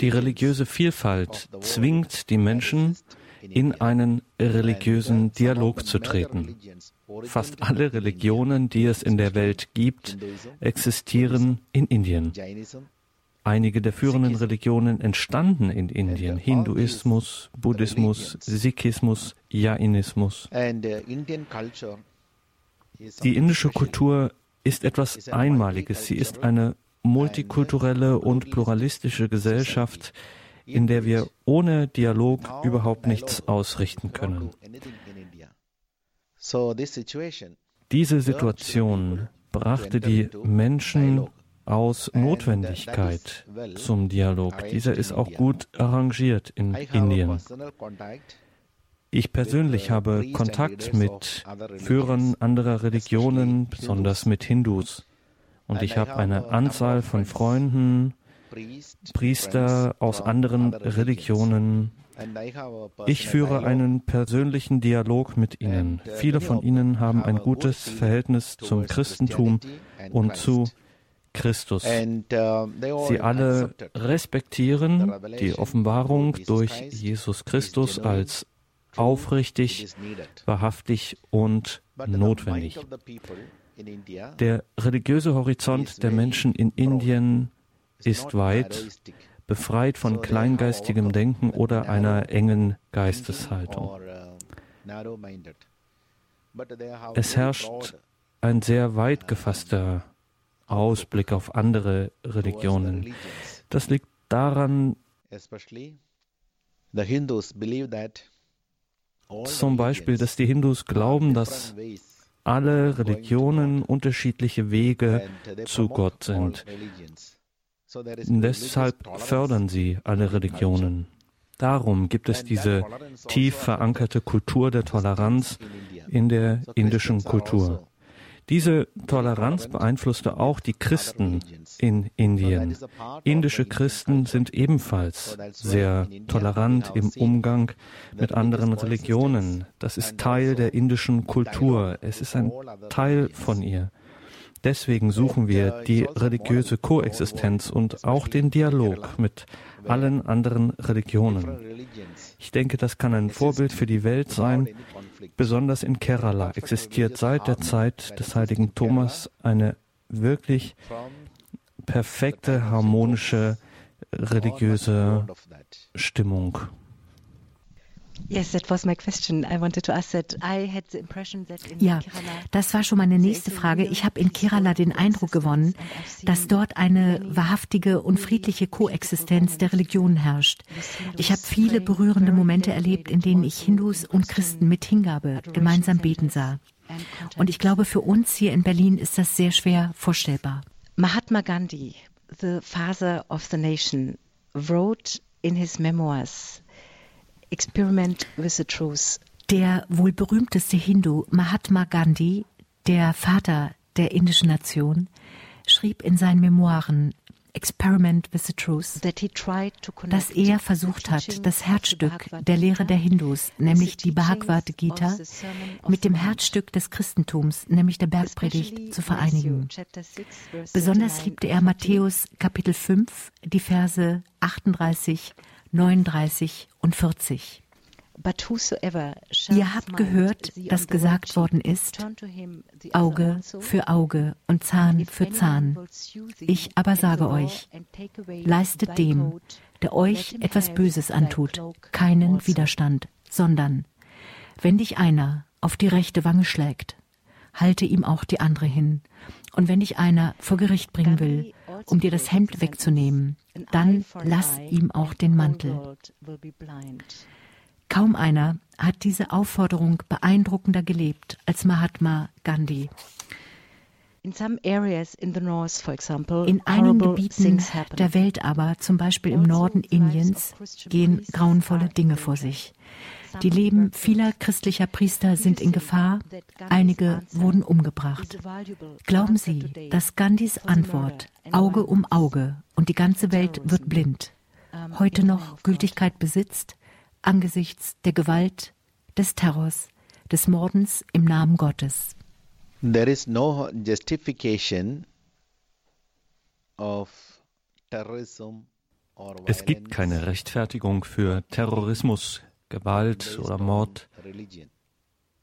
Die religiöse Vielfalt zwingt die Menschen, in einen religiösen Dialog zu treten. Fast alle Religionen, die es in der Welt gibt, existieren in Indien. Einige der führenden Religionen entstanden in Indien. Hinduismus, Buddhismus, Sikhismus, Jainismus. Die indische Kultur ist etwas Einmaliges. Sie ist eine multikulturelle und pluralistische Gesellschaft, in der wir ohne Dialog überhaupt nichts ausrichten können. Diese Situation brachte die Menschen aus Notwendigkeit zum Dialog. Dieser ist auch gut arrangiert in Indien. Ich persönlich habe Kontakt mit Führern anderer Religionen, besonders mit Hindus. Und ich habe eine Anzahl von Freunden, Priester aus anderen Religionen. Ich führe einen persönlichen Dialog mit ihnen. Viele von ihnen haben ein gutes Verhältnis zum Christentum und zu Christus. Uh, Sie alle respektieren die Offenbarung durch Jesus Christus als aufrichtig, wahrhaftig und notwendig. Der religiöse Horizont der Menschen in Indien ist weit, befreit von kleingeistigem Denken oder einer engen Geisteshaltung. Es herrscht ein sehr weit gefasster Ausblick auf andere Religionen. Das liegt daran, zum Beispiel, dass die Hindus glauben, dass alle Religionen unterschiedliche Wege zu Gott sind. Deshalb fördern sie alle Religionen. Darum gibt es diese tief verankerte Kultur der Toleranz in der indischen Kultur. Diese Toleranz beeinflusste auch die Christen in Indien. Indische Christen sind ebenfalls sehr tolerant im Umgang mit anderen Religionen. Das ist Teil der indischen Kultur. Es ist ein Teil von ihr. Deswegen suchen wir die religiöse Koexistenz und auch den Dialog mit allen anderen Religionen. Ich denke, das kann ein Vorbild für die Welt sein. Besonders in Kerala existiert seit der Zeit des heiligen Thomas eine wirklich perfekte, harmonische religiöse Stimmung. Ja, das war schon meine nächste Frage. Ich habe in Kerala den Eindruck gewonnen, dass dort eine wahrhaftige und friedliche Koexistenz der Religionen herrscht. Ich habe viele berührende Momente erlebt, in denen ich Hindus und Christen mit Hingabe gemeinsam beten sah. Und ich glaube, für uns hier in Berlin ist das sehr schwer vorstellbar. Mahatma Gandhi, the father of the nation, wrote in his memoirs Experiment with the Truth. Der wohl berühmteste Hindu Mahatma Gandhi, der Vater der indischen Nation, schrieb in seinen Memoiren Experiment with the Truth, dass er versucht hat, das Herzstück der Lehre der Hindus, nämlich die Bhagavad Gita, mit dem Herzstück des Christentums, nämlich der Bergpredigt, zu vereinigen. Besonders liebte er Matthäus Kapitel 5, die Verse 38, 39 und 40. Ihr habt gehört, dass gesagt worden ist, Auge für Auge und Zahn für Zahn. Ich aber sage euch, leistet dem, der euch etwas Böses antut, keinen also. Widerstand, sondern, wenn dich einer auf die rechte Wange schlägt, halte ihm auch die andere hin. Und wenn dich einer vor Gericht bringen will, um dir das Hemd wegzunehmen, dann lass ihm auch den Mantel. Kaum einer hat diese Aufforderung beeindruckender gelebt als Mahatma Gandhi. In einigen Gebieten der Welt aber, zum Beispiel im also Norden Indiens, gehen grauenvolle Dinge vor sich. Die Leben vieler christlicher Priester sind in Gefahr, einige wurden umgebracht. Glauben Sie, dass Gandhis Antwort Auge um Auge und die ganze Welt wird blind heute noch Gültigkeit besitzt? angesichts der Gewalt, des Terrors, des Mordens im Namen Gottes. There is no justification of terrorism es gibt keine Rechtfertigung für Terrorismus, Gewalt oder Mord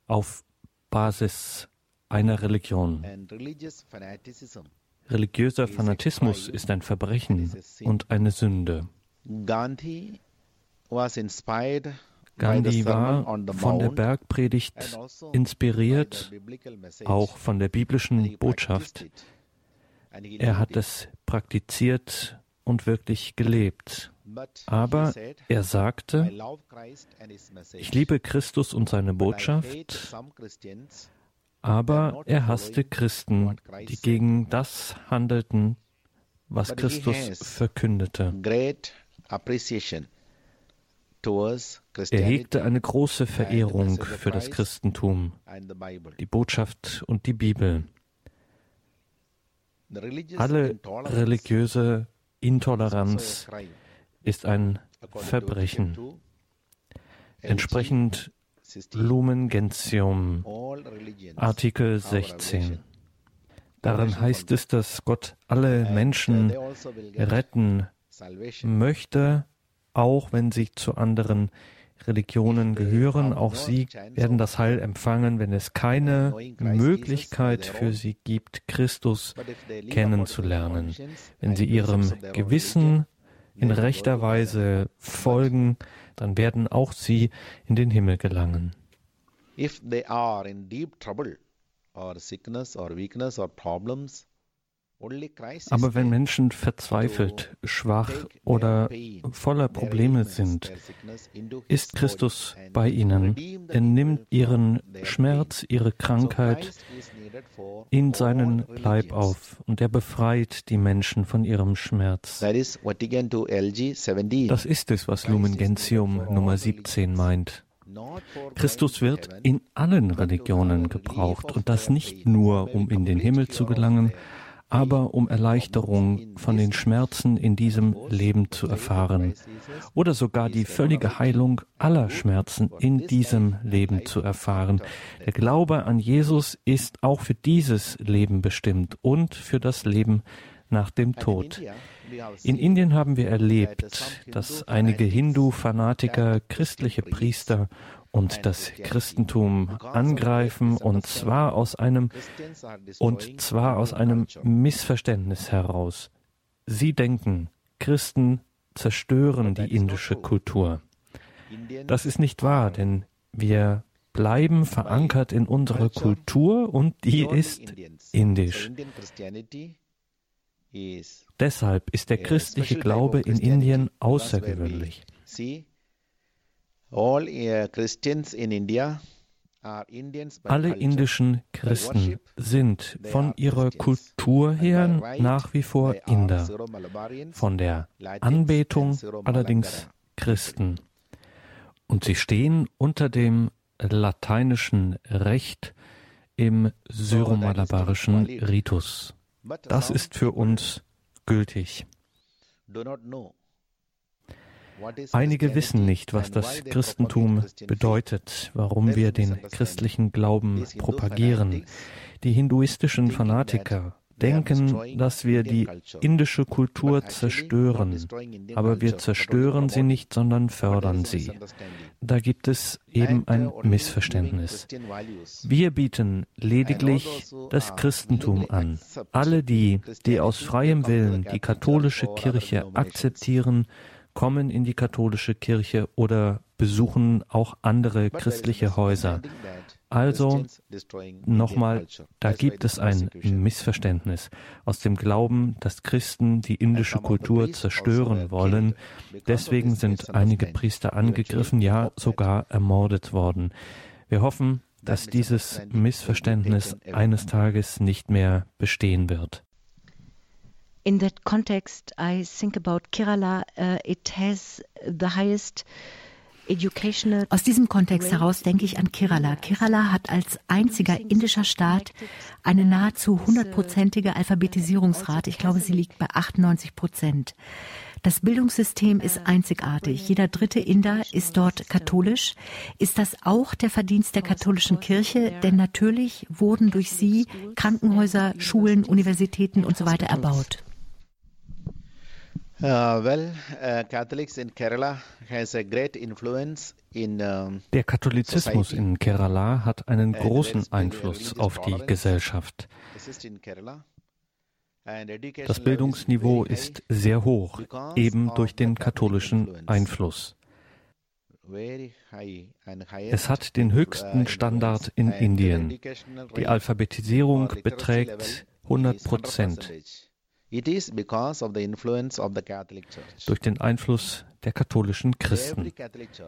auf Basis einer Religion. Religiöser Fanatismus ist ein Verbrechen und eine Sünde. Gandhi war von der Bergpredigt also inspiriert, auch von der biblischen Botschaft. Er hat es praktiziert und wirklich gelebt. Aber er sagte, ich liebe Christus und seine Botschaft, aber er hasste Christen, die gegen das handelten, was Christus verkündete. Er hegte eine große Verehrung für das Christentum, die Botschaft und die Bibel. Alle religiöse Intoleranz ist ein Verbrechen. Entsprechend Lumen Gentium, Artikel 16. Darin heißt es, dass Gott alle Menschen retten möchte auch wenn sie zu anderen Religionen gehören. Auch sie werden das Heil empfangen, wenn es keine Möglichkeit für sie gibt, Christus kennenzulernen. Wenn sie ihrem Gewissen in rechter Weise folgen, dann werden auch sie in den Himmel gelangen. If they are in deep trouble or sickness or weakness or problems, aber wenn Menschen verzweifelt, schwach oder voller Probleme sind, ist Christus bei ihnen. Er nimmt ihren Schmerz, ihre Krankheit in seinen Leib auf und er befreit die Menschen von ihrem Schmerz. Das ist es, was Lumen Gentium Nummer 17 meint. Christus wird in allen Religionen gebraucht und das nicht nur, um in den Himmel zu gelangen, aber um Erleichterung von den Schmerzen in diesem Leben zu erfahren oder sogar die völlige Heilung aller Schmerzen in diesem Leben zu erfahren. Der Glaube an Jesus ist auch für dieses Leben bestimmt und für das Leben nach dem Tod. In Indien haben wir erlebt, dass einige Hindu-Fanatiker christliche Priester und das Christentum angreifen und zwar aus einem und zwar aus einem Missverständnis heraus. Sie denken, Christen zerstören die indische Kultur. Das ist nicht wahr, denn wir bleiben verankert in unserer Kultur und die ist indisch. Deshalb ist der christliche Glaube in Indien außergewöhnlich. Alle indischen Christen sind von ihrer Kultur her nach wie vor Inder, von der Anbetung allerdings Christen. Und sie stehen unter dem lateinischen Recht im syromalabarischen Ritus. Das ist für uns gültig. Einige wissen nicht, was das Christentum bedeutet, warum wir den christlichen Glauben propagieren. Die hinduistischen Fanatiker denken, dass wir die indische Kultur zerstören, aber wir zerstören sie nicht, sondern fördern sie. Da gibt es eben ein Missverständnis. Wir bieten lediglich das Christentum an. Alle die, die aus freiem Willen die katholische Kirche akzeptieren, kommen in die katholische Kirche oder besuchen auch andere christliche Häuser. Also nochmal, da gibt es ein Missverständnis aus dem Glauben, dass Christen die indische Kultur zerstören wollen. Deswegen sind einige Priester angegriffen, ja sogar ermordet worden. Wir hoffen, dass dieses Missverständnis eines Tages nicht mehr bestehen wird. In that context, I think about Kerala. Uh, it has the highest aus diesem Kontext heraus denke ich an Kerala. Kerala hat als einziger indischer Staat eine nahezu hundertprozentige Alphabetisierungsrate. Ich glaube, sie liegt bei 98 Prozent. Das Bildungssystem ist einzigartig. Jeder dritte Inder ist dort katholisch. Ist das auch der Verdienst der katholischen Kirche? Denn natürlich wurden durch sie Krankenhäuser, Schulen, Universitäten und so weiter erbaut. Uh, well, uh, Der Katholizismus in Kerala hat einen großen Einfluss auf die Gesellschaft. Das Bildungsniveau ist sehr hoch, eben durch den katholischen Einfluss. Es hat den höchsten Standard in Indien. Die Alphabetisierung beträgt 100 Prozent. Durch den Einfluss der katholischen Christen.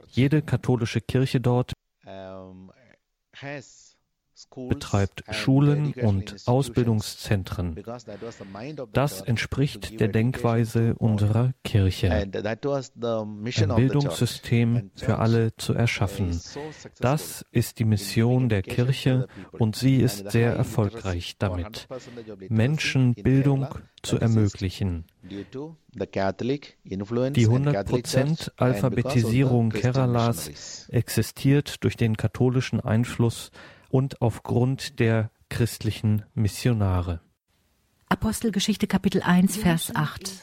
Jede katholische Kirche dort betreibt Schulen und Ausbildungszentren. Das entspricht der Denkweise unserer Kirche, ein Bildungssystem für alle zu erschaffen. Das ist die Mission der Kirche und sie ist sehr erfolgreich damit, Menschen Bildung zu ermöglichen. Die 100% Alphabetisierung Keralas existiert durch den katholischen Einfluss und aufgrund der christlichen Missionare. Apostelgeschichte Kapitel 1, Vers 8.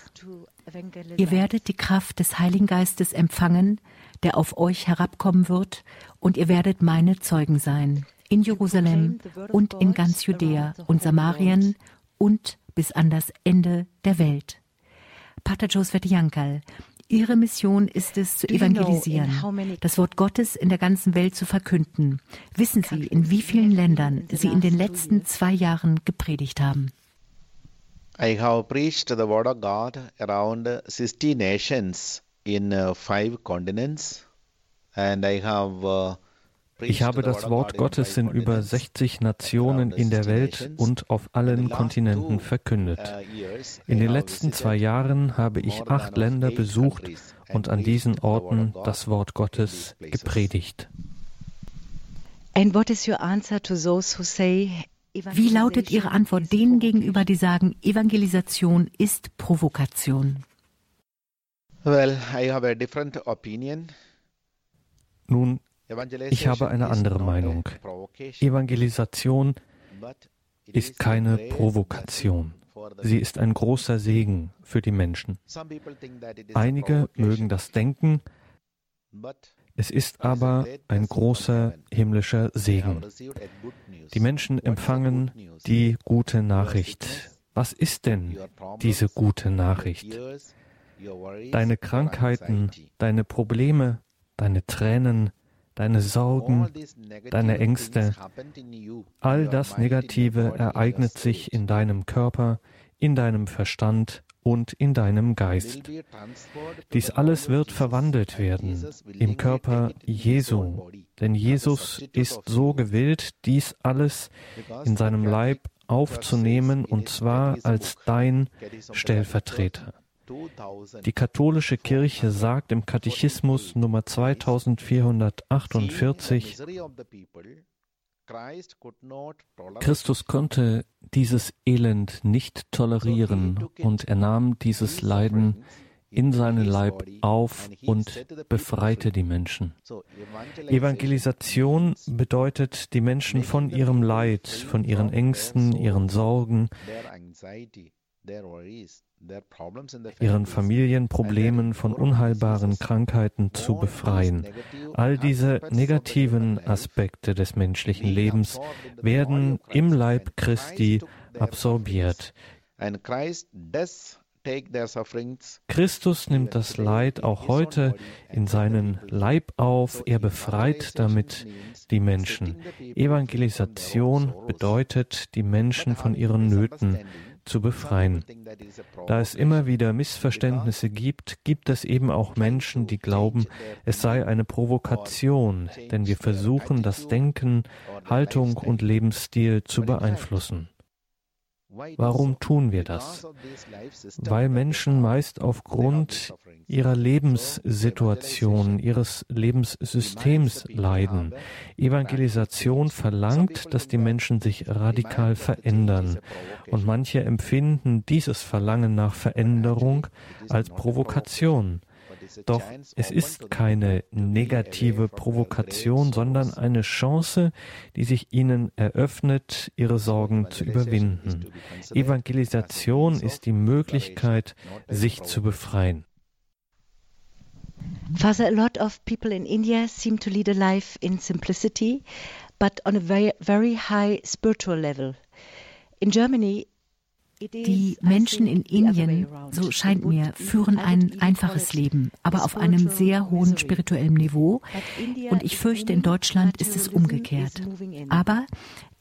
Ihr werdet die Kraft des Heiligen Geistes empfangen, der auf euch herabkommen wird, und ihr werdet meine Zeugen sein, in Jerusalem und in ganz Judäa und Samarien und bis an das Ende der Welt. Pater Joseph Jankal, Ihre Mission ist es, zu evangelisieren, das Wort Gottes in der ganzen Welt zu verkünden. Wissen Sie, in wie vielen Ländern Sie in den letzten zwei Jahren gepredigt haben? I have preached the word of God around 60 nations in uh, five continents and I have uh, ich habe das Wort Gottes in über 60 Nationen in der Welt und auf allen Kontinenten verkündet. In den letzten zwei Jahren habe ich acht Länder besucht und an diesen Orten das Wort Gottes gepredigt. Wie lautet Ihre Antwort denen gegenüber, die sagen, Evangelisation ist Provokation? Well, I have a different opinion. Nun, ich habe eine andere Meinung. Evangelisation ist keine Provokation. Sie ist ein großer Segen für die Menschen. Einige mögen das denken, es ist aber ein großer himmlischer Segen. Die Menschen empfangen die gute Nachricht. Was ist denn diese gute Nachricht? Deine Krankheiten, deine Probleme, deine Tränen, deine Sorgen, deine Ängste, all das Negative ereignet sich in deinem Körper, in deinem Verstand und in deinem Geist. Dies alles wird verwandelt werden im Körper Jesu, denn Jesus ist so gewillt, dies alles in seinem Leib aufzunehmen und zwar als dein Stellvertreter. Die katholische Kirche sagt im Katechismus Nummer 2448, Christus konnte dieses Elend nicht tolerieren und er nahm dieses Leiden in seinen Leib auf und befreite die Menschen. Evangelisation bedeutet, die Menschen von ihrem Leid, von ihren Ängsten, ihren Sorgen, ihren Familienproblemen, von unheilbaren Krankheiten zu befreien. All diese negativen Aspekte des menschlichen Lebens werden im Leib Christi absorbiert. Christus nimmt das Leid auch heute in seinen Leib auf, er befreit damit die Menschen. Evangelisation bedeutet, die Menschen von ihren Nöten zu befreien. Da es immer wieder Missverständnisse gibt, gibt es eben auch Menschen, die glauben, es sei eine Provokation, denn wir versuchen, das Denken, Haltung und Lebensstil zu beeinflussen. Warum tun wir das? Weil Menschen meist aufgrund ihrer Lebenssituation, ihres Lebenssystems leiden. Evangelisation verlangt, dass die Menschen sich radikal verändern. Und manche empfinden dieses Verlangen nach Veränderung als Provokation. Doch es ist keine negative Provokation, sondern eine Chance, die sich ihnen eröffnet, ihre Sorgen zu überwinden. Evangelisation ist die Möglichkeit, sich zu befreien. Father, a lot of people in India seem to lead a life in simplicity, but on a very, very high spiritual level. In Germany, die Menschen in Indien, so scheint mir, führen ein einfaches Leben, aber auf einem sehr hohen spirituellen Niveau. Und ich fürchte, in Deutschland ist es umgekehrt. Aber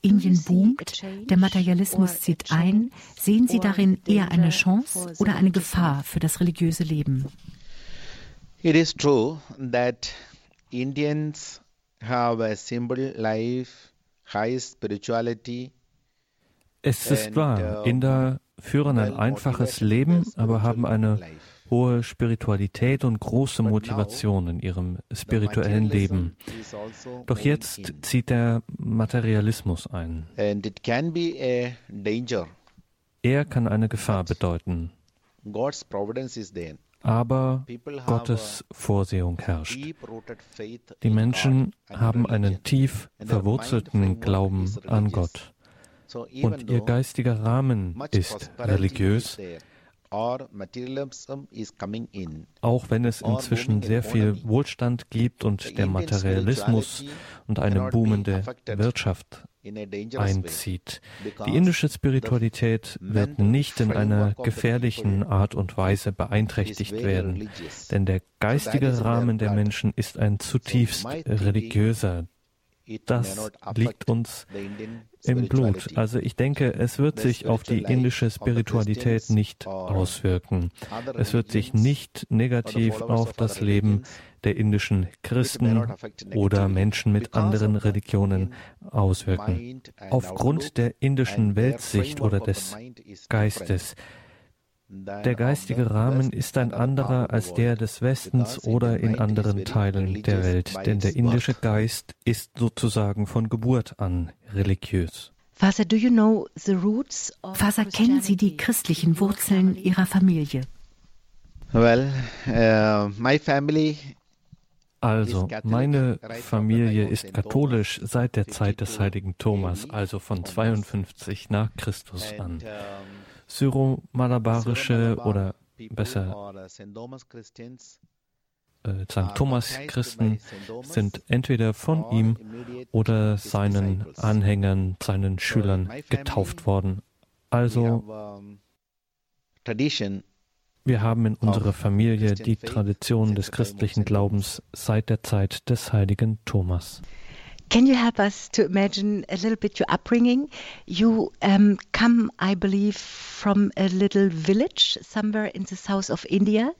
Indien boomt, der Materialismus zieht ein. Sehen Sie darin eher eine Chance oder eine Gefahr für das religiöse Leben? It is true that Indians have a simple life, high spirituality, es ist wahr, Inder führen ein einfaches Leben, aber haben eine hohe Spiritualität und große Motivation in ihrem spirituellen Leben. Also Doch jetzt zieht der Materialismus ein. Er kann eine Gefahr bedeuten. Aber Gottes Vorsehung herrscht. Die Menschen haben einen tief verwurzelten Glauben an Gott und ihr geistiger Rahmen ist religiös, auch wenn es inzwischen sehr viel Wohlstand gibt und der Materialismus und eine boomende Wirtschaft einzieht. Die indische Spiritualität wird nicht in einer gefährlichen Art und Weise beeinträchtigt werden, denn der geistige Rahmen der Menschen ist ein zutiefst religiöser. Das liegt uns im Blut. Also ich denke, es wird sich auf die indische Spiritualität nicht auswirken. Es wird sich nicht negativ auf das Leben der indischen Christen oder Menschen mit anderen Religionen auswirken. Aufgrund der indischen Weltsicht oder des Geistes der geistige Rahmen ist ein anderer als der des Westens oder in anderen Teilen der Welt, denn der indische Geist ist sozusagen von Geburt an religiös. Faser, you know Faser, kennen Sie die christlichen Wurzeln Ihrer Familie? Well, uh, my family also, meine Familie ist katholisch seit der Zeit des heiligen Thomas, also von 52 nach Christus an. syro-malabarische oder besser St. Thomas Christen sind entweder von ihm oder seinen Anhängern, seinen Schülern getauft worden. Also wir haben in unserer Familie die Tradition des christlichen Glaubens seit der Zeit des heiligen Thomas. Can you help us to imagine a little bit your upbringing? You um, come, I believe, from a little village somewhere in the south of India.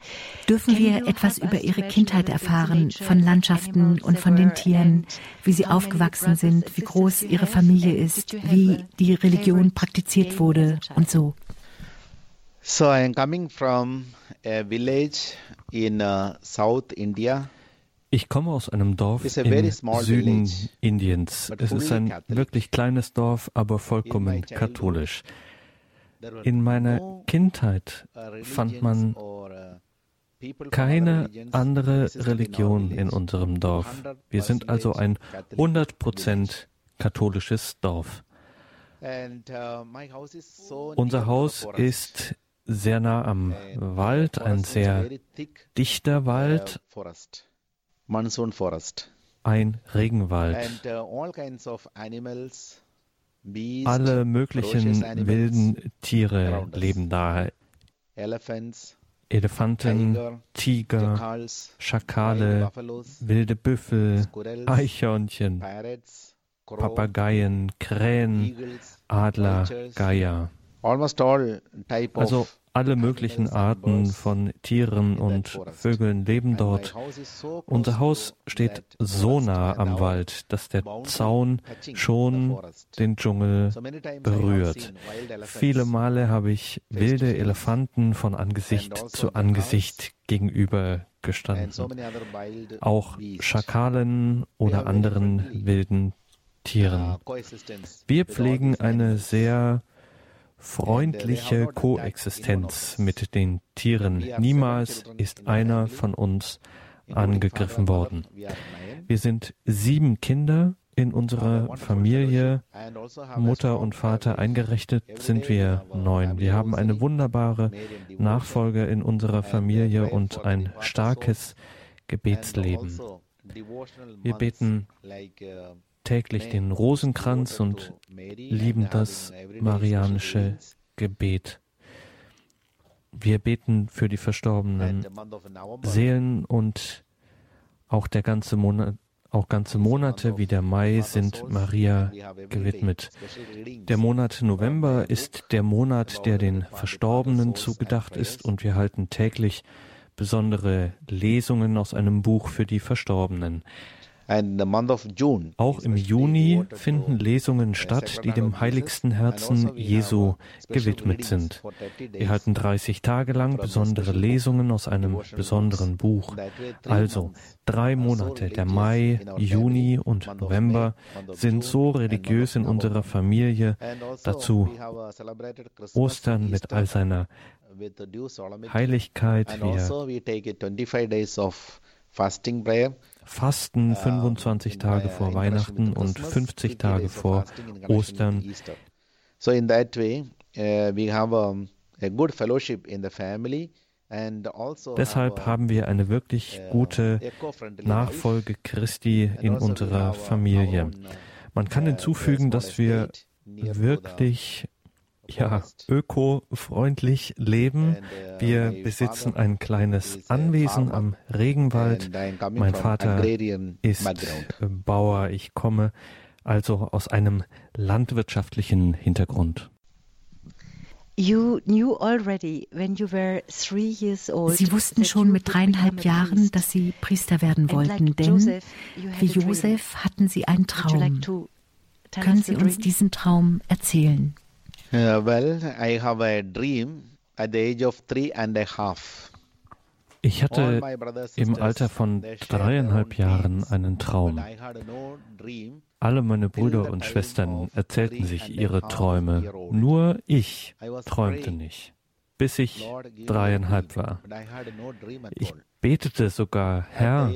Dürfen wir etwas über Ihre Kindheit erfahren, von Landschaften und von den Tieren, wie Sie aufgewachsen sind, wie groß Ihre Familie ist, wie die Religion praktiziert wurde und so? So I am coming from a village in uh, South India. Ich komme aus einem Dorf im Süden village, Indiens. Es ist ein Catholic. wirklich kleines Dorf, aber vollkommen katholisch. In meiner Kindheit fand man keine andere Religion in unserem Dorf. Wir sind also ein 100% katholisches Dorf. Unser Haus ist sehr nah am Wald, ein sehr dichter Wald, ein Regenwald. Alle möglichen wilden Tiere leben da. Elefanten, Tiger, Schakale, wilde Büffel, Eichhörnchen, Papageien, Krähen, Adler, Geier. Also alle möglichen Arten von Tieren und Vögeln leben dort. Unser Haus steht so nah am Wald, dass der Zaun schon den Dschungel berührt. Viele Male habe ich wilde Elefanten von Angesicht zu Angesicht gegenüber gestanden. Auch Schakalen oder anderen wilden Tieren. Wir pflegen eine sehr freundliche Koexistenz mit den Tieren. Niemals ist einer von uns angegriffen worden. Wir sind sieben Kinder in unserer Familie. Mutter und Vater eingerechnet sind wir neun. Wir haben eine wunderbare Nachfolge in unserer Familie und ein starkes Gebetsleben. Wir beten täglich den Rosenkranz und lieben das marianische Gebet. Wir beten für die verstorbenen Seelen und auch der ganze Monat, auch ganze Monate wie der Mai sind Maria gewidmet. Der Monat November ist der Monat, der den Verstorbenen zugedacht ist und wir halten täglich besondere Lesungen aus einem Buch für die Verstorbenen. Auch im Juni finden Lesungen statt, die dem heiligsten Herzen Jesu gewidmet sind. Wir halten 30 Tage lang besondere Lesungen aus einem besonderen Buch. Also drei Monate, der Mai, Juni und November, sind so religiös in unserer Familie. Dazu Ostern mit all seiner Heiligkeit. Wir Fasten 25 Tage vor Weihnachten und 50 Tage vor Ostern. So in that way, uh, we have a, a good fellowship in the family. Also Deshalb haben wir eine wirklich uh, gute Nachfolge Christi in also unserer Familie. Man kann hinzufügen, dass wir wirklich ja, öko-freundlich leben. Uh, Wir besitzen ein kleines Anwesen am Regenwald. Mein Vater ist Bauer. Ich komme also aus einem landwirtschaftlichen Hintergrund. Sie wussten schon mit dreieinhalb Jahren, dass Sie Priester werden wollten, denn wie Josef hatten Sie einen Traum. Können Sie uns diesen Traum erzählen? Uh, well, I have a dream at the age of three and a half. Ich hatte im Alter von dreieinhalb Jahren einen Traum. Alle meine Brüder und Schwestern erzählten sich ihre Träume. Nur ich träumte nicht, bis ich dreieinhalb war. Ich betete sogar, Herr,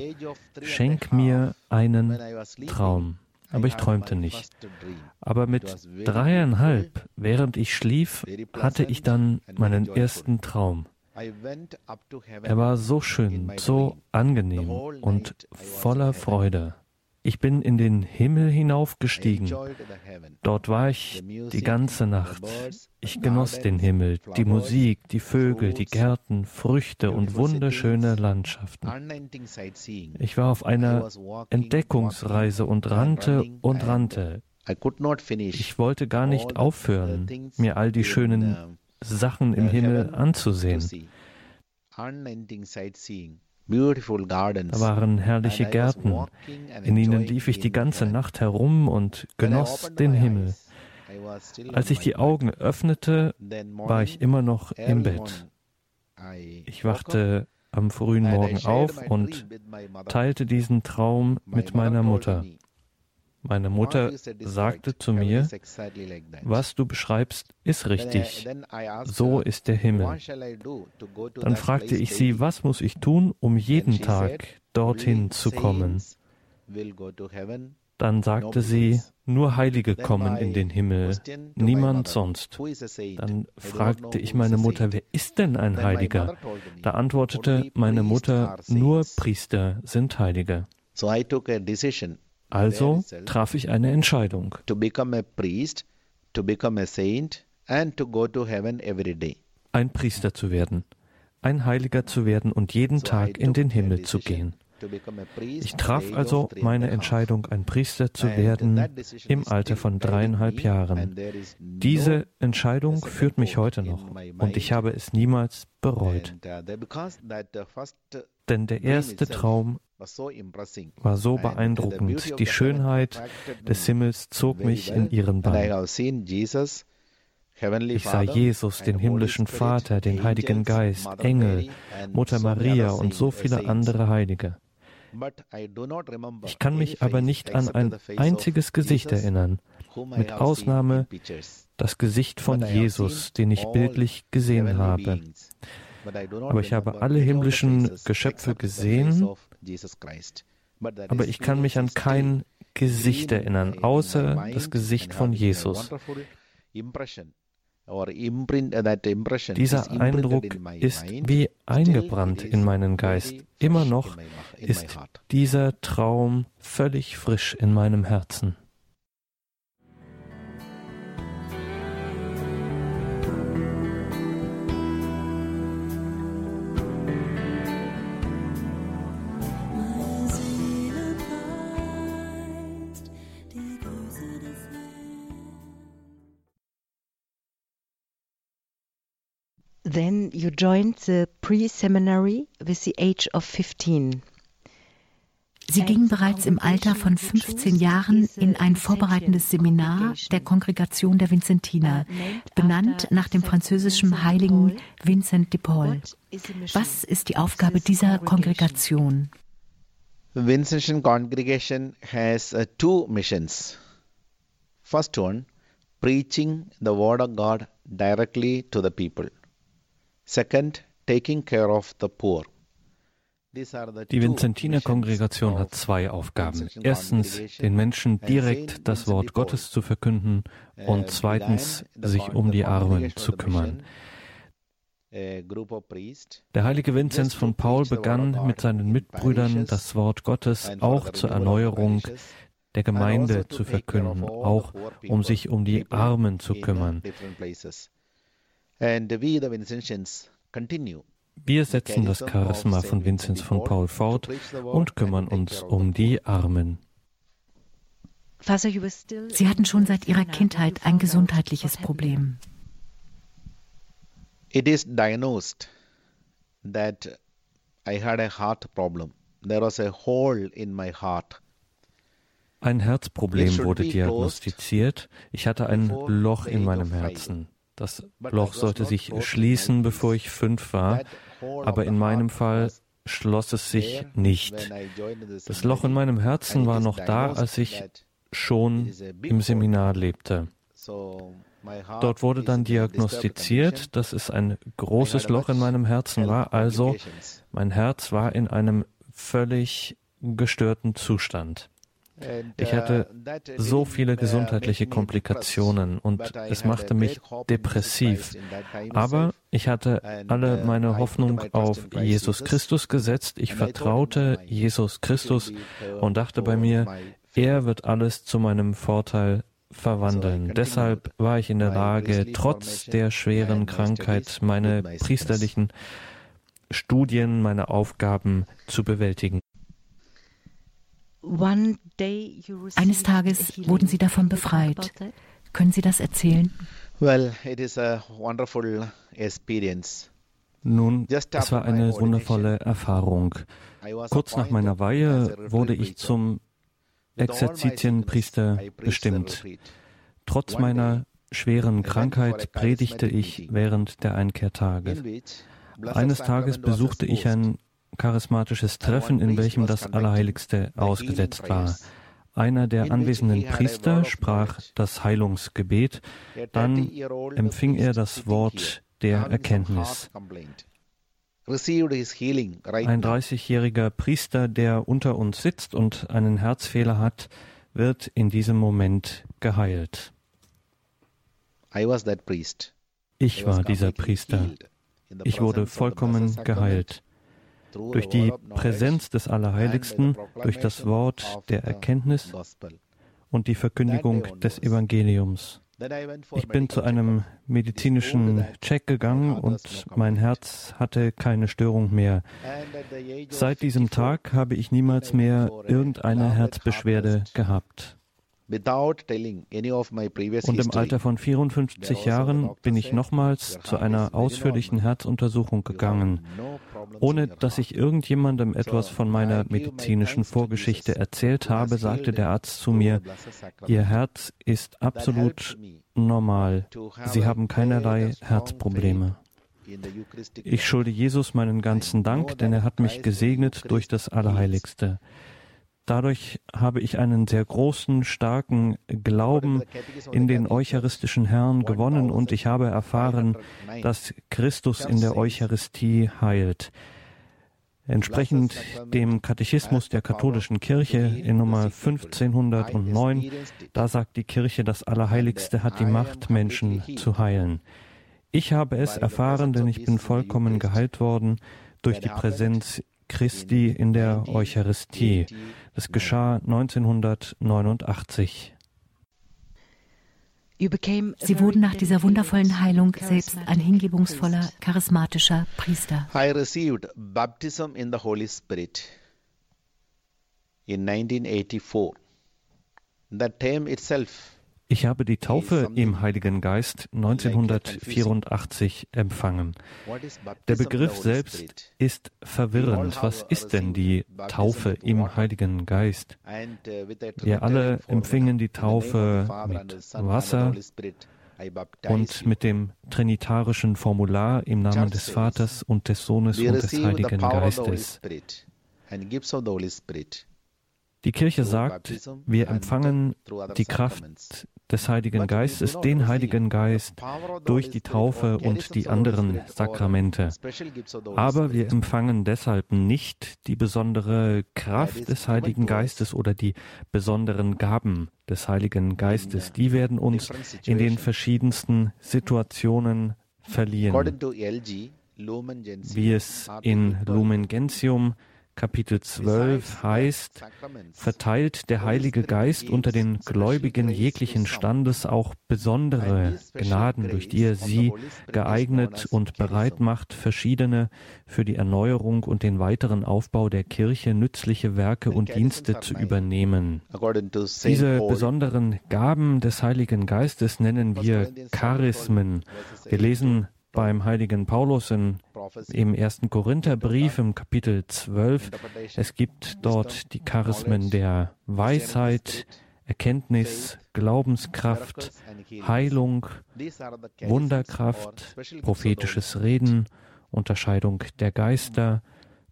schenk mir einen Traum aber ich träumte nicht. Aber mit dreieinhalb, während ich schlief, hatte ich dann meinen ersten Traum. Er war so schön, so angenehm und voller Freude. Ich bin in den Himmel hinaufgestiegen. Dort war ich die ganze Nacht. Ich genoss den Himmel, die Musik, die Vögel, die Gärten, Früchte und wunderschöne Landschaften. Ich war auf einer Entdeckungsreise und rannte und rannte. Ich wollte gar nicht aufhören, mir all die schönen Sachen im Himmel anzusehen. Da waren herrliche Gärten, in ihnen lief ich die ganze Nacht herum und genoss den Himmel. Als ich die Augen öffnete, war ich immer noch im Bett. Ich wachte am frühen Morgen auf und teilte diesen Traum mit meiner Mutter. Meine Mutter sagte zu mir, was du beschreibst, ist richtig. So ist der Himmel. Dann fragte ich sie, was muss ich tun, um jeden Tag dorthin zu kommen? Dann sagte sie, nur Heilige kommen in den Himmel, niemand sonst. Dann fragte ich meine Mutter, wer ist denn ein Heiliger? Da antwortete meine Mutter, nur Priester sind Heilige. Also traf ich eine Entscheidung. Ein Priester zu werden, ein Heiliger zu werden und jeden Tag in den Himmel zu gehen. Ich traf also meine Entscheidung, ein Priester zu werden, im Alter von dreieinhalb Jahren. Diese Entscheidung führt mich heute noch und ich habe es niemals bereut. Denn der erste Traum war so beeindruckend. Die Schönheit des Himmels zog mich in ihren Bann. Ich sah Jesus, den himmlischen Vater, den Heiligen Geist, Engel, Mutter Maria und so viele andere Heilige. Ich kann mich aber nicht an ein einziges Gesicht erinnern, mit Ausnahme das Gesicht von Jesus, den ich bildlich gesehen habe. Aber ich habe alle himmlischen Geschöpfe gesehen, aber ich kann mich an kein Gesicht erinnern, außer das Gesicht von Jesus. Dieser Eindruck ist wie eingebrannt in meinen Geist. Immer noch ist dieser Traum völlig frisch in meinem Herzen. Then you joined the pre-seminary with the age of 15. Sie ging bereits im Alter von 15 Jahren in ein vorbereitendes Seminar der Kongregation der Vinzentiner, benannt nach dem französischen Heiligen Vincent de Paul. Was ist die Aufgabe dieser Kongregation? The Vincentian congregation has uh, two missions. First one, preaching the word of God directly to the people. Second, taking care of the poor. Die Vinzentiner-Kongregation hat zwei Aufgaben. Erstens, den Menschen direkt das Wort Gottes zu verkünden und zweitens, sich um die Armen zu kümmern. Der heilige Vinzenz von Paul begann mit seinen Mitbrüdern das Wort Gottes auch zur Erneuerung der Gemeinde also zu verkünden, auch um sich um die Armen zu kümmern. Wir setzen das Charisma von Vinzenz von Paul fort und kümmern uns um die Armen. Sie hatten schon seit Ihrer Kindheit ein gesundheitliches Problem. It is diagnosed that I had a heart problem. There was a hole in my heart. Ein Herzproblem wurde diagnostiziert. Ich hatte ein Loch in meinem Herzen. Das Loch sollte sich schließen, bevor ich fünf war, aber in meinem Fall schloss es sich nicht. Das Loch in meinem Herzen war noch da, als ich schon im Seminar lebte. Dort wurde dann diagnostiziert, dass es ein großes Loch in meinem Herzen war, also mein Herz war in einem völlig gestörten Zustand. Ich hatte so viele gesundheitliche Komplikationen und es machte mich depressiv. Aber ich hatte alle meine Hoffnung auf Jesus Christus gesetzt. Ich vertraute Jesus Christus und dachte bei mir, er wird alles zu meinem Vorteil verwandeln. Deshalb war ich in der Lage, trotz der schweren Krankheit meine priesterlichen Studien, meine Aufgaben zu bewältigen. Eines Tages wurden Sie davon befreit. Können Sie das erzählen? Well, it is a wonderful experience. Nun, es war eine wundervolle Erfahrung. Kurz nach meiner Weihe wurde ich zum Exerzitienpriester bestimmt. Trotz meiner schweren Krankheit predigte ich während der Einkehrtage. Eines Tages besuchte ich ein charismatisches Treffen, in welchem das Allerheiligste ausgesetzt war. Einer der anwesenden Priester sprach das Heilungsgebet, dann empfing er das Wort der Erkenntnis. Ein 30-jähriger Priester, der unter uns sitzt und einen Herzfehler hat, wird in diesem Moment geheilt. Ich war dieser Priester. Ich wurde vollkommen geheilt. Durch die Präsenz des Allerheiligsten, durch das Wort der Erkenntnis und die Verkündigung des Evangeliums. Ich bin zu einem medizinischen Check gegangen und mein Herz hatte keine Störung mehr. Seit diesem Tag habe ich niemals mehr irgendeine Herzbeschwerde gehabt. Und im Alter von 54 Jahren bin ich nochmals zu einer ausführlichen Herzuntersuchung gegangen, ohne dass ich irgendjemandem etwas von meiner medizinischen Vorgeschichte erzählt habe, sagte der Arzt zu mir, Ihr Herz ist absolut normal. Sie haben keinerlei Herzprobleme. Ich schulde Jesus meinen ganzen Dank, denn er hat mich gesegnet durch das Allerheiligste. Dadurch habe ich einen sehr großen, starken Glauben in den eucharistischen Herrn gewonnen und ich habe erfahren, dass Christus in der Eucharistie heilt. Entsprechend dem Katechismus der katholischen Kirche in Nummer 1509, da sagt die Kirche, das Allerheiligste hat die Macht, Menschen zu heilen. Ich habe es erfahren, denn ich bin vollkommen geheilt worden durch die Präsenz Christi in der Eucharistie. Das geschah 1989. Sie wurden nach dieser wundervollen Heilung selbst ein hingebungsvoller, charismatischer Priester. I received baptism in the Holy Spirit in 1984. That term itself ich habe die Taufe im Heiligen Geist 1984 empfangen. Der Begriff selbst ist verwirrend. Was ist denn die Taufe im Heiligen Geist? Wir alle empfingen die Taufe mit Wasser und mit dem trinitarischen Formular im Namen des Vaters und des Sohnes und des Heiligen Geistes. Die Kirche sagt, wir empfangen die Kraft des Heiligen Geistes, den Heiligen Geist durch die Taufe und die anderen Sakramente. Aber wir empfangen deshalb nicht die besondere Kraft des Heiligen Geistes oder die besonderen Gaben des Heiligen Geistes. Die werden uns in den verschiedensten Situationen verliehen. Wie es in Lumen Gentium Kapitel 12 heißt, verteilt der Heilige Geist unter den Gläubigen jeglichen Standes auch besondere Gnaden, durch die er sie geeignet und bereit macht, verschiedene für die Erneuerung und den weiteren Aufbau der Kirche nützliche Werke und Dienste zu übernehmen. Diese besonderen Gaben des Heiligen Geistes nennen wir Charismen. Wir lesen beim heiligen Paulus in, im ersten Korintherbrief im Kapitel 12. Es gibt dort die Charismen der Weisheit, Erkenntnis, Glaubenskraft, Heilung, Wunderkraft, prophetisches Reden, Unterscheidung der Geister,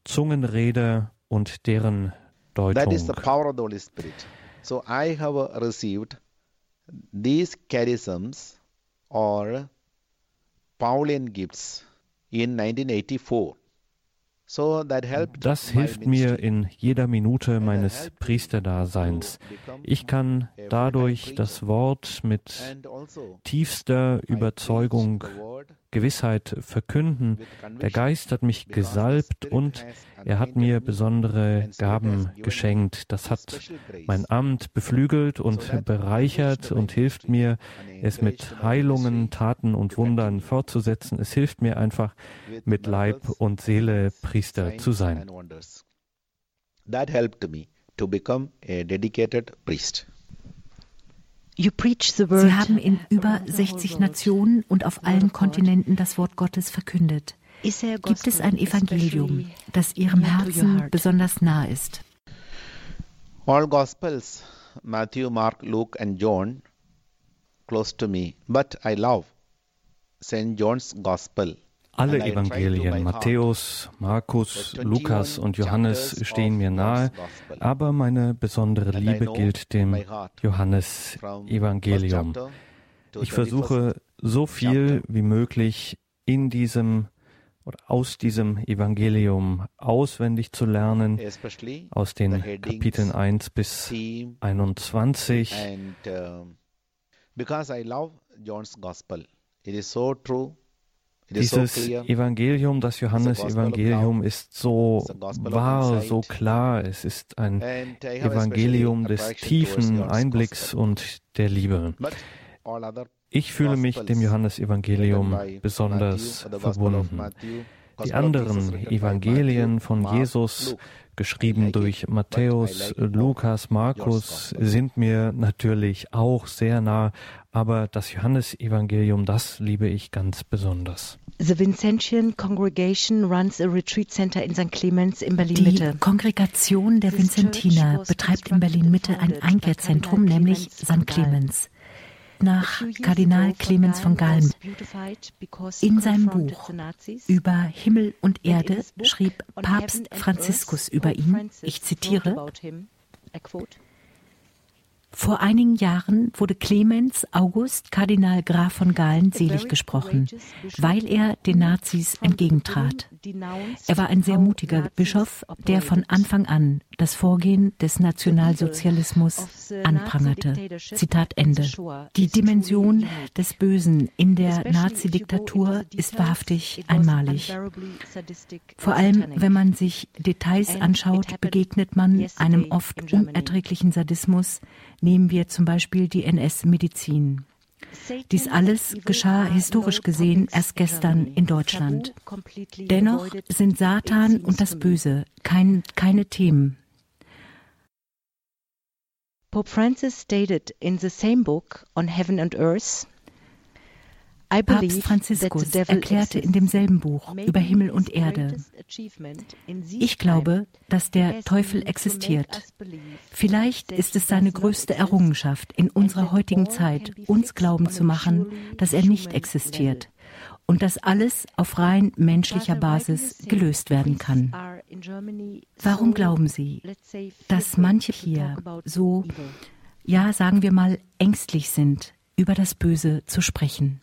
Zungenrede und deren Deutung. So I have received these charisms or Paulian gifts in 1984. Das hilft mir in jeder Minute meines Priesterdaseins. Ich kann dadurch das Wort mit also tiefster Überzeugung Gewissheit verkünden. Der Geist hat mich gesalbt und er hat mir besondere Gaben geschenkt. Das hat mein Amt beflügelt und bereichert und hilft mir, es mit Heilungen, Taten und Wundern fortzusetzen. Es hilft mir einfach, mit Leib und Seele Priester zu sein. That helped me to become a dedicated priest. Sie haben in über 60 Nationen und auf allen Kontinenten das Wort Gottes verkündet. Gibt es ein Evangelium, das Ihrem Herzen besonders nah ist? All Gospels, Matthew, Mark, Luke and John, close to me, but I love St. John's Gospel Alle Evangelien, Matthäus, Markus, Lukas und Johannes stehen mir nahe, aber meine besondere Liebe gilt dem Johannesevangelium. Ich versuche so viel wie möglich in diesem oder aus diesem Evangelium auswendig zu lernen, aus den Kapiteln 1 bis 21. Because I love John's Gospel. It is so true dieses Evangelium, das Johannesevangelium, ist so wahr, so klar. Es ist ein Evangelium des tiefen Einblicks und der Liebe. Ich fühle mich dem Johannesevangelium besonders verbunden. Die anderen Evangelien von Jesus, geschrieben durch Matthäus, Lukas, Markus, sind mir natürlich auch sehr nah, aber das Johannesevangelium, das liebe ich ganz besonders. The Vincentian Congregation runs a retreat center in St. Clemens in Berlin-Mitte. Die Kongregation der Vinzentiner betreibt in Berlin-Mitte ein Einkehrzentrum, nämlich St. Clemens nach Kardinal Clemens von Gallen. In seinem Buch über Himmel und Erde schrieb Papst Franziskus über ihn, ich zitiere, vor einigen Jahren wurde Clemens August Kardinal Graf von Galen selig gesprochen, weil er den Nazis entgegentrat. Er war ein sehr mutiger Bischof, der von Anfang an das Vorgehen des Nationalsozialismus anprangerte. Zitat Ende. Die Dimension des Bösen in der Nazi-Diktatur ist wahrhaftig einmalig. Vor allem, wenn man sich Details anschaut, begegnet man einem oft unerträglichen Sadismus, Nehmen wir zum Beispiel die NS-Medizin. Dies alles geschah historisch gesehen erst gestern in Deutschland. Dennoch sind Satan und das Böse kein, keine Themen. Pope Francis stated in the same book on Heaven and Earth Papst Franziskus erklärte in demselben Buch über Himmel und Erde, ich glaube, dass der Teufel existiert. Vielleicht ist es seine größte Errungenschaft in unserer heutigen Zeit, uns glauben zu machen, dass er nicht existiert und dass alles auf rein menschlicher Basis gelöst werden kann. Warum glauben Sie, dass manche hier so, ja, sagen wir mal, ängstlich sind, über das Böse zu sprechen?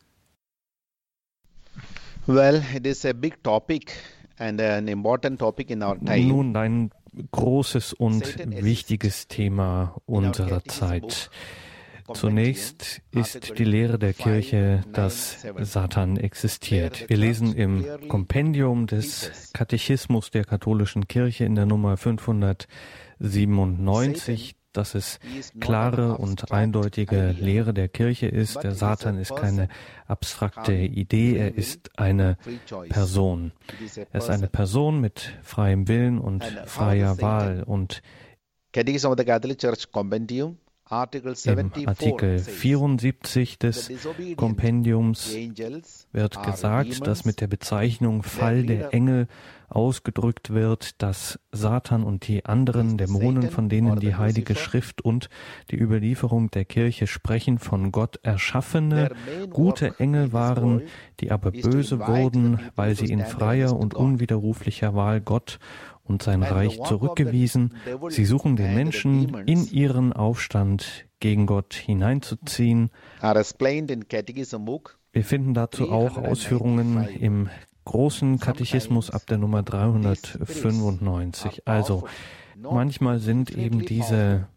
Well, it is a big topic and an important topic in our time. Nun ein großes und wichtiges Thema unserer Zeit. Zunächst ist die Lehre der Kirche, dass Satan existiert. Wir lesen im Kompendium des Katechismus der katholischen Kirche in der Nummer 597, dass es klare und eindeutige Lehre der Kirche ist. Der Satan ist keine abstrakte Idee, er ist eine Person. Er ist eine Person mit freiem Willen und freier Wahl und Catechism of the Catholic Church Compendium im Artikel 74 des Kompendiums wird gesagt, dass mit der Bezeichnung Fall der Engel ausgedrückt wird, dass Satan und die anderen Dämonen, von denen die Heilige Schrift und die Überlieferung der Kirche sprechen, von Gott erschaffene, gute Engel waren, die aber böse wurden, weil sie in freier und unwiderruflicher Wahl Gott und sein Reich zurückgewiesen. Sie suchen den Menschen in ihren Aufstand gegen Gott hineinzuziehen. Wir finden dazu auch Ausführungen im großen Katechismus ab der Nummer 395. Also manchmal sind eben diese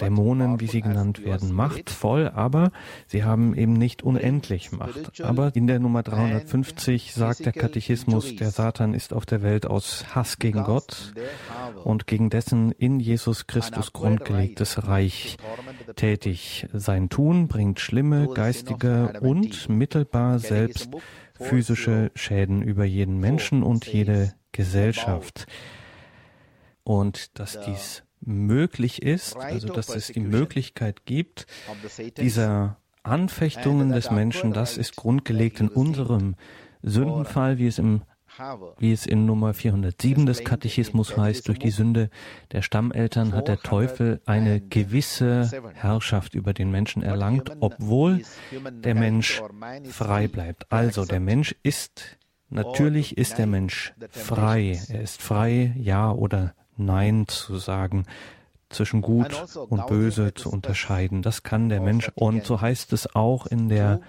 Dämonen, wie sie genannt werden, machtvoll, aber sie haben eben nicht unendlich Macht. Aber in der Nummer 350 sagt der Katechismus, der Satan ist auf der Welt aus Hass gegen Gott und gegen dessen in Jesus Christus grundgelegtes Reich tätig. Sein Tun bringt schlimme geistige und mittelbar selbst physische Schäden über jeden Menschen und jede Gesellschaft. Und dass dies möglich ist, also dass es die Möglichkeit gibt, dieser Anfechtungen des Menschen, das ist grundgelegt in unserem Sündenfall, wie es im wie es in Nummer 407 des Katechismus heißt, durch die Sünde der Stammeltern hat der Teufel eine gewisse Herrschaft über den Menschen erlangt, obwohl der Mensch frei bleibt. Also der Mensch ist Natürlich ist der Mensch frei. Er ist frei, ja oder nein zu sagen, zwischen gut und böse zu unterscheiden. Das kann der Mensch. Und so heißt es auch in der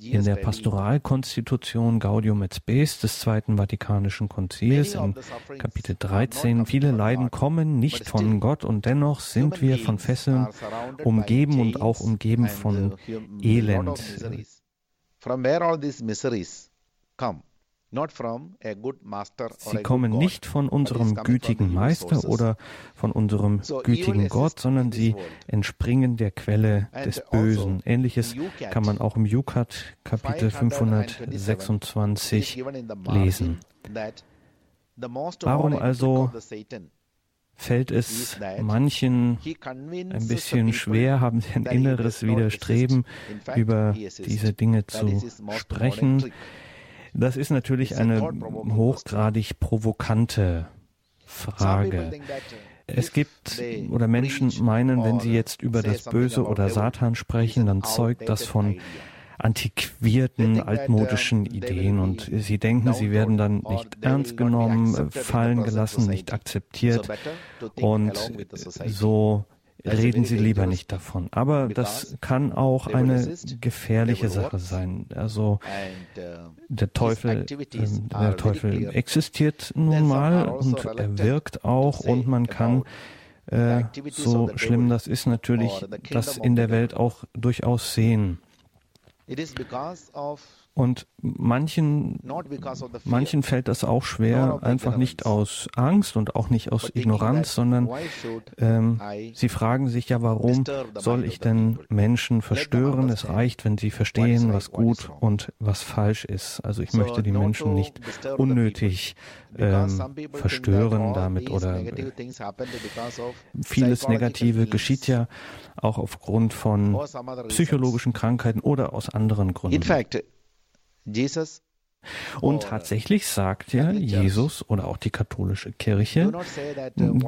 in der Pastoralkonstitution Gaudium et Spes des Zweiten Vatikanischen Konzils in Kapitel 13. Viele Leiden kommen nicht von Gott und dennoch sind wir von Fesseln umgeben und auch umgeben von Elend. From where all these miseries come? Sie kommen nicht von unserem gütigen Meister oder von unserem gütigen Gott, sondern sie entspringen der Quelle des also Bösen. Ähnliches kann man auch im Jukat Kapitel 526 lesen. Warum also fällt es manchen ein bisschen schwer, haben sie ein inneres Widerstreben, über diese Dinge zu sprechen. Das ist natürlich eine hochgradig provokante Frage. Es gibt oder Menschen meinen, wenn sie jetzt über das Böse oder Satan sprechen, dann zeugt das von antiquierten, altmodischen Ideen und sie denken, sie werden dann nicht ernst genommen, fallen gelassen, nicht akzeptiert und so reden Sie lieber nicht davon. Aber das kann auch eine gefährliche Sache sein. Also uh, der Teufel, ähm, der Teufel existiert nun mal und er wirkt auch und man kann äh, so schlimm das ist natürlich das in der Welt auch durchaus sehen. Und manchen, manchen fällt das auch schwer, einfach nicht aus Angst und auch nicht aus Ignoranz, sondern ähm, sie fragen sich ja, warum soll ich denn Menschen verstören? Es reicht, wenn sie verstehen, was gut und was falsch ist. Also ich möchte die Menschen nicht unnötig ähm, verstören damit oder äh, vieles Negative geschieht ja auch aufgrund von psychologischen Krankheiten oder aus anderen Gründen. Jesus? Und tatsächlich sagt ja Jesus oder auch die katholische Kirche,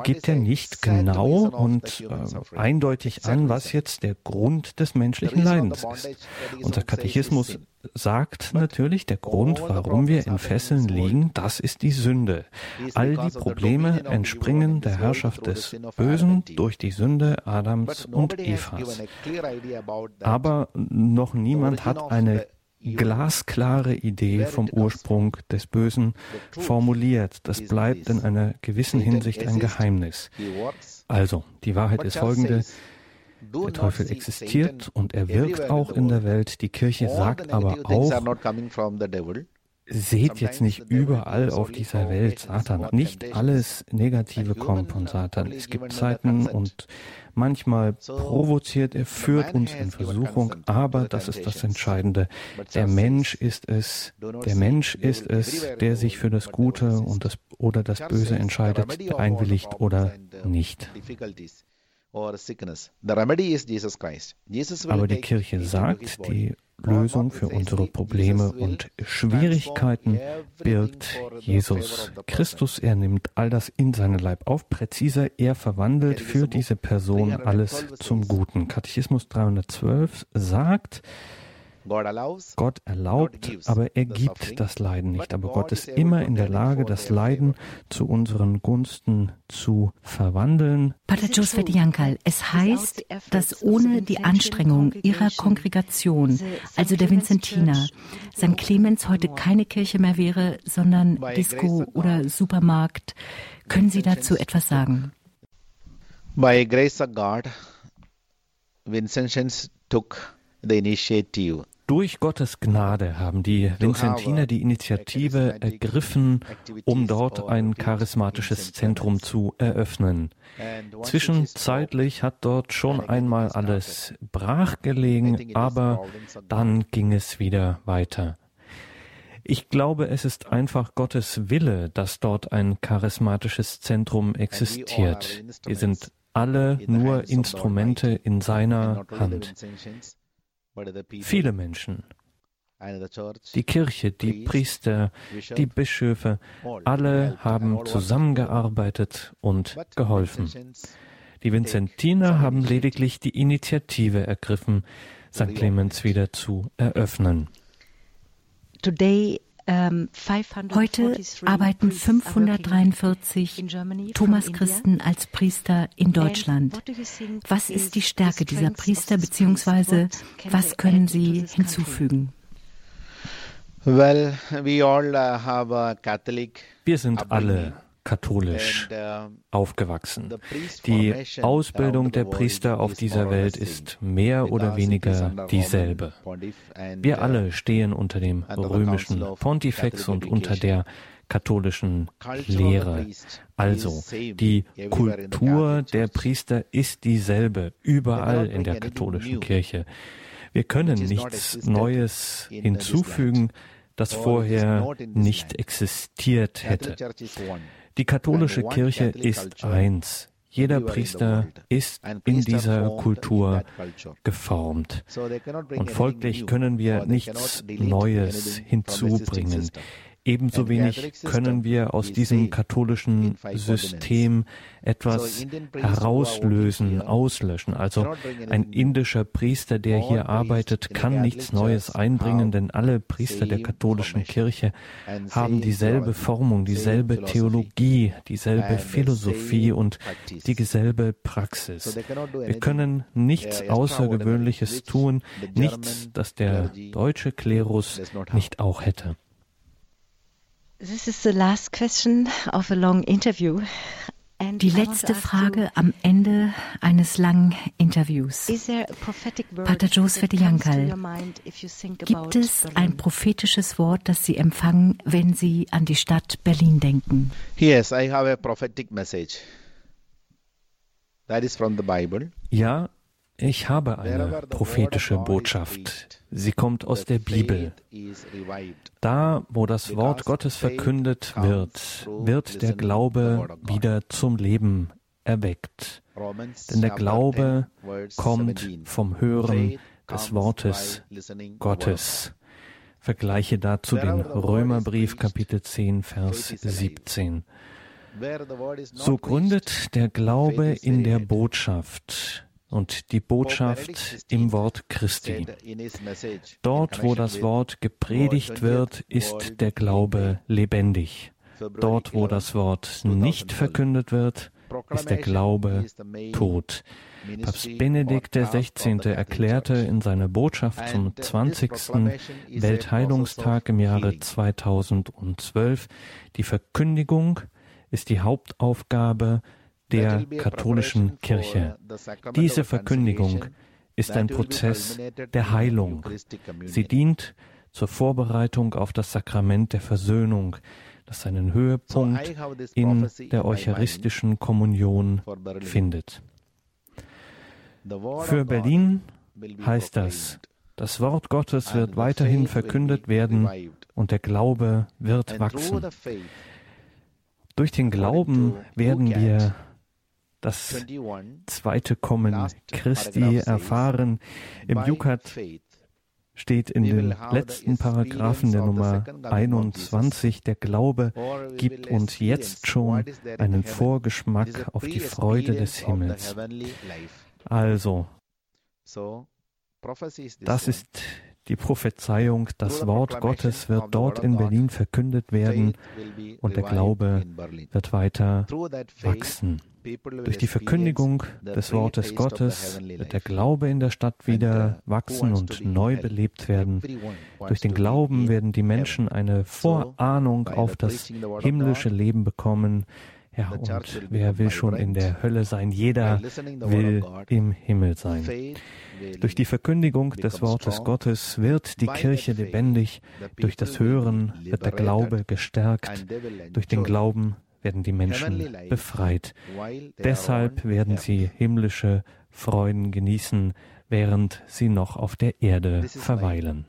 gibt ja nicht genau und äh, eindeutig an, was jetzt der Grund des menschlichen Leidens ist. Unser Katechismus sagt natürlich, der Grund, warum wir in Fesseln liegen, das ist die Sünde. All die Probleme entspringen der Herrschaft des Bösen durch die Sünde Adams und Evas. Aber noch niemand hat eine glasklare Idee vom Ursprung des Bösen formuliert. Das bleibt in einer gewissen Hinsicht ein Geheimnis. Also, die Wahrheit ist folgende. Der Teufel existiert und er wirkt auch in der Welt. Die Kirche sagt aber auch, seht jetzt nicht überall auf dieser Welt Satan. Nicht alles Negative kommt von Satan. Es gibt Zeiten und manchmal provoziert er, führt uns in Versuchung, aber das ist das Entscheidende. Der Mensch ist es, der Mensch ist es, der sich für das Gute und das oder das Böse entscheidet, einwilligt oder nicht. Aber die Kirche sagt, die Lösung für unsere Probleme und Schwierigkeiten birgt Jesus Christus. Er nimmt all das in seinen Leib auf. Präziser, er verwandelt für diese Person alles zum Guten. Katechismus 312 sagt, Gott erlaubt, aber er gibt das Leiden nicht. Aber Gott ist immer in der Lage, das Leiden zu unseren Gunsten zu verwandeln. Pater Joseph Jankal, es heißt, dass ohne die Anstrengung Ihrer Kongregation, also der Vinzentiner, St. Clemens heute keine Kirche mehr wäre, sondern Disco oder Supermarkt. Können Sie dazu etwas sagen? By grace of God, Vincentians took the initiative durch Gottes Gnade haben die Vinzentiner die Initiative ergriffen, um dort ein charismatisches Zentrum zu eröffnen. Zwischenzeitlich hat dort schon einmal alles brachgelegen, aber dann ging es wieder weiter. Ich glaube, es ist einfach Gottes Wille, dass dort ein charismatisches Zentrum existiert. Wir sind alle nur Instrumente in seiner Hand. Viele Menschen, die Kirche, die Priester, die Bischöfe, alle haben zusammengearbeitet und geholfen. Die Vinzentiner haben lediglich die Initiative ergriffen, St. Clemens wieder zu eröffnen. Today Heute arbeiten 543 Thomas-Christen als Priester in Deutschland. Was ist die Stärke dieser Priester bzw. was können sie hinzufügen? Uh, Wir sind alle katholisch uh, aufgewachsen. Die Ausbildung der Priester auf dieser Welt ist mehr oder weniger dieselbe. Wir uh, alle stehen unter dem römischen Pontifex und unter der katholischen Lehre. Also, die Kultur der Priester ist dieselbe überall in der katholischen Kirche. Wir können nichts Neues hinzufügen, das vorher nicht existiert hätte. Die katholische Kirche ist eins. Jeder Priester ist in dieser Kultur geformt. Und folglich können wir nichts Neues hinzubringen. Ebenso wenig können wir aus diesem katholischen System etwas herauslösen, auslöschen. Also ein indischer Priester, der hier arbeitet, kann nichts Neues einbringen, denn alle Priester der katholischen Kirche haben dieselbe Formung, dieselbe Theologie, dieselbe Philosophie und dieselbe Praxis. Wir können nichts Außergewöhnliches tun, nichts, das der deutsche Klerus nicht auch hätte. This is the last question of a long interview. Die letzte Frage am Ende eines langen Interviews. Pater Joseph Yankal, gibt es ein prophetisches Wort, das Sie empfangen, wenn Sie an die Stadt Berlin denken? Yes, I have a prophetic message. That is from the Bible. Ja, ich habe eine prophetische Botschaft. Sie kommt aus der Bibel. Da, wo das Wort Gottes verkündet wird, wird der Glaube wieder zum Leben erweckt. Denn der Glaube kommt vom Hören des Wortes Gottes. Vergleiche dazu den Römerbrief Kapitel 10, Vers 17. So gründet der Glaube in der Botschaft und die Botschaft im Wort Christi. Dort, wo das Wort gepredigt wird, ist der Glaube lebendig. Dort, wo das Wort nicht verkündet wird, ist der Glaube tot. Papst Benedikt XVI. erklärte in seiner Botschaft zum 20. Weltheilungstag im Jahre 2012, die Verkündigung ist die Hauptaufgabe der katholischen Kirche. Diese Verkündigung ist ein Prozess der Heilung. Sie dient zur Vorbereitung auf das Sakrament der Versöhnung, das seinen Höhepunkt in der eucharistischen Kommunion findet. Für Berlin heißt das, das Wort Gottes wird weiterhin verkündet werden und der Glaube wird wachsen. Durch den Glauben werden wir das zweite Kommen Christi erfahren. Im Jukat steht in den letzten Paragraphen der Nummer 21, der Glaube gibt uns jetzt schon einen Vorgeschmack auf die Freude des Himmels. Also, das ist die Prophezeiung, das Wort Gottes wird dort in Berlin verkündet werden und der Glaube wird weiter wachsen. Durch die Verkündigung des Wortes Gottes wird der Glaube in der Stadt wieder wachsen und neu belebt werden. Durch den Glauben werden die Menschen eine Vorahnung auf das himmlische Leben bekommen. Ja, und wer will schon in der Hölle sein? Jeder will im Himmel sein. Durch die Verkündigung des Wortes Gottes wird die Kirche lebendig. Durch das Hören wird der Glaube gestärkt. Durch den Glauben werden die Menschen befreit. Deshalb werden sie himmlische Freuden genießen, während sie noch auf der Erde verweilen.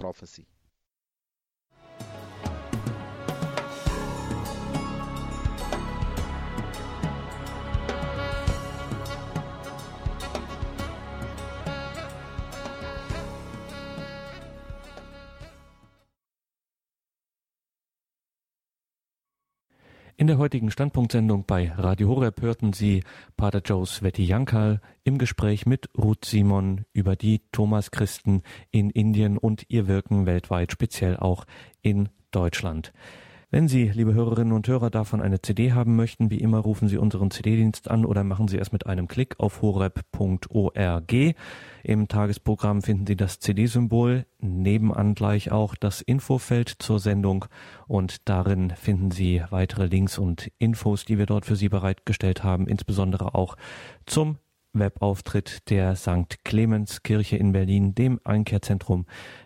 In der heutigen Standpunktsendung bei Radio Horeb hörten Sie Pater Joe Sveti Yankal im Gespräch mit Ruth Simon über die Thomas-Christen in Indien und ihr Wirken weltweit, speziell auch in Deutschland. Wenn Sie, liebe Hörerinnen und Hörer, davon eine CD haben möchten, wie immer rufen Sie unseren CD-Dienst an oder machen Sie es mit einem Klick auf horeb.org. Im Tagesprogramm finden Sie das CD-Symbol, nebenan gleich auch das Infofeld zur Sendung und darin finden Sie weitere Links und Infos, die wir dort für Sie bereitgestellt haben, insbesondere auch zum Webauftritt der St. Clemens Kirche in Berlin, dem Einkehrzentrum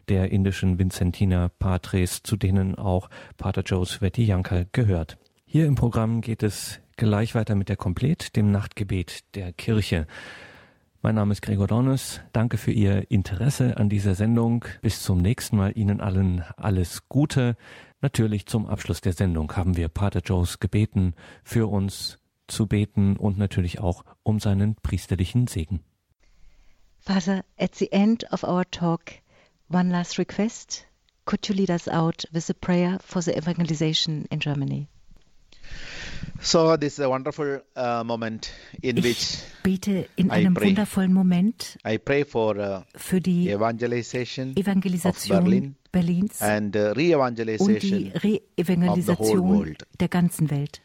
der indischen Vincentiner Patres, zu denen auch Pater Joes Vetiyankal gehört. Hier im Programm geht es gleich weiter mit der Komplet, dem Nachtgebet der Kirche. Mein Name ist Gregor Dornes. Danke für Ihr Interesse an dieser Sendung. Bis zum nächsten Mal. Ihnen allen alles Gute. Natürlich zum Abschluss der Sendung haben wir Pater Joes gebeten, für uns zu beten und natürlich auch um seinen priesterlichen Segen. Father, at the end of our talk, one last request. Could you lead us out with a prayer for the evangelization in Germany? So this is a wonderful uh, moment in ich which bete in einem wundervollen Moment I pray for uh, für die evangelization Evangelisation of Berlin Berlins and uh, und die re-evangelization Re-Evangelisation der ganzen Welt.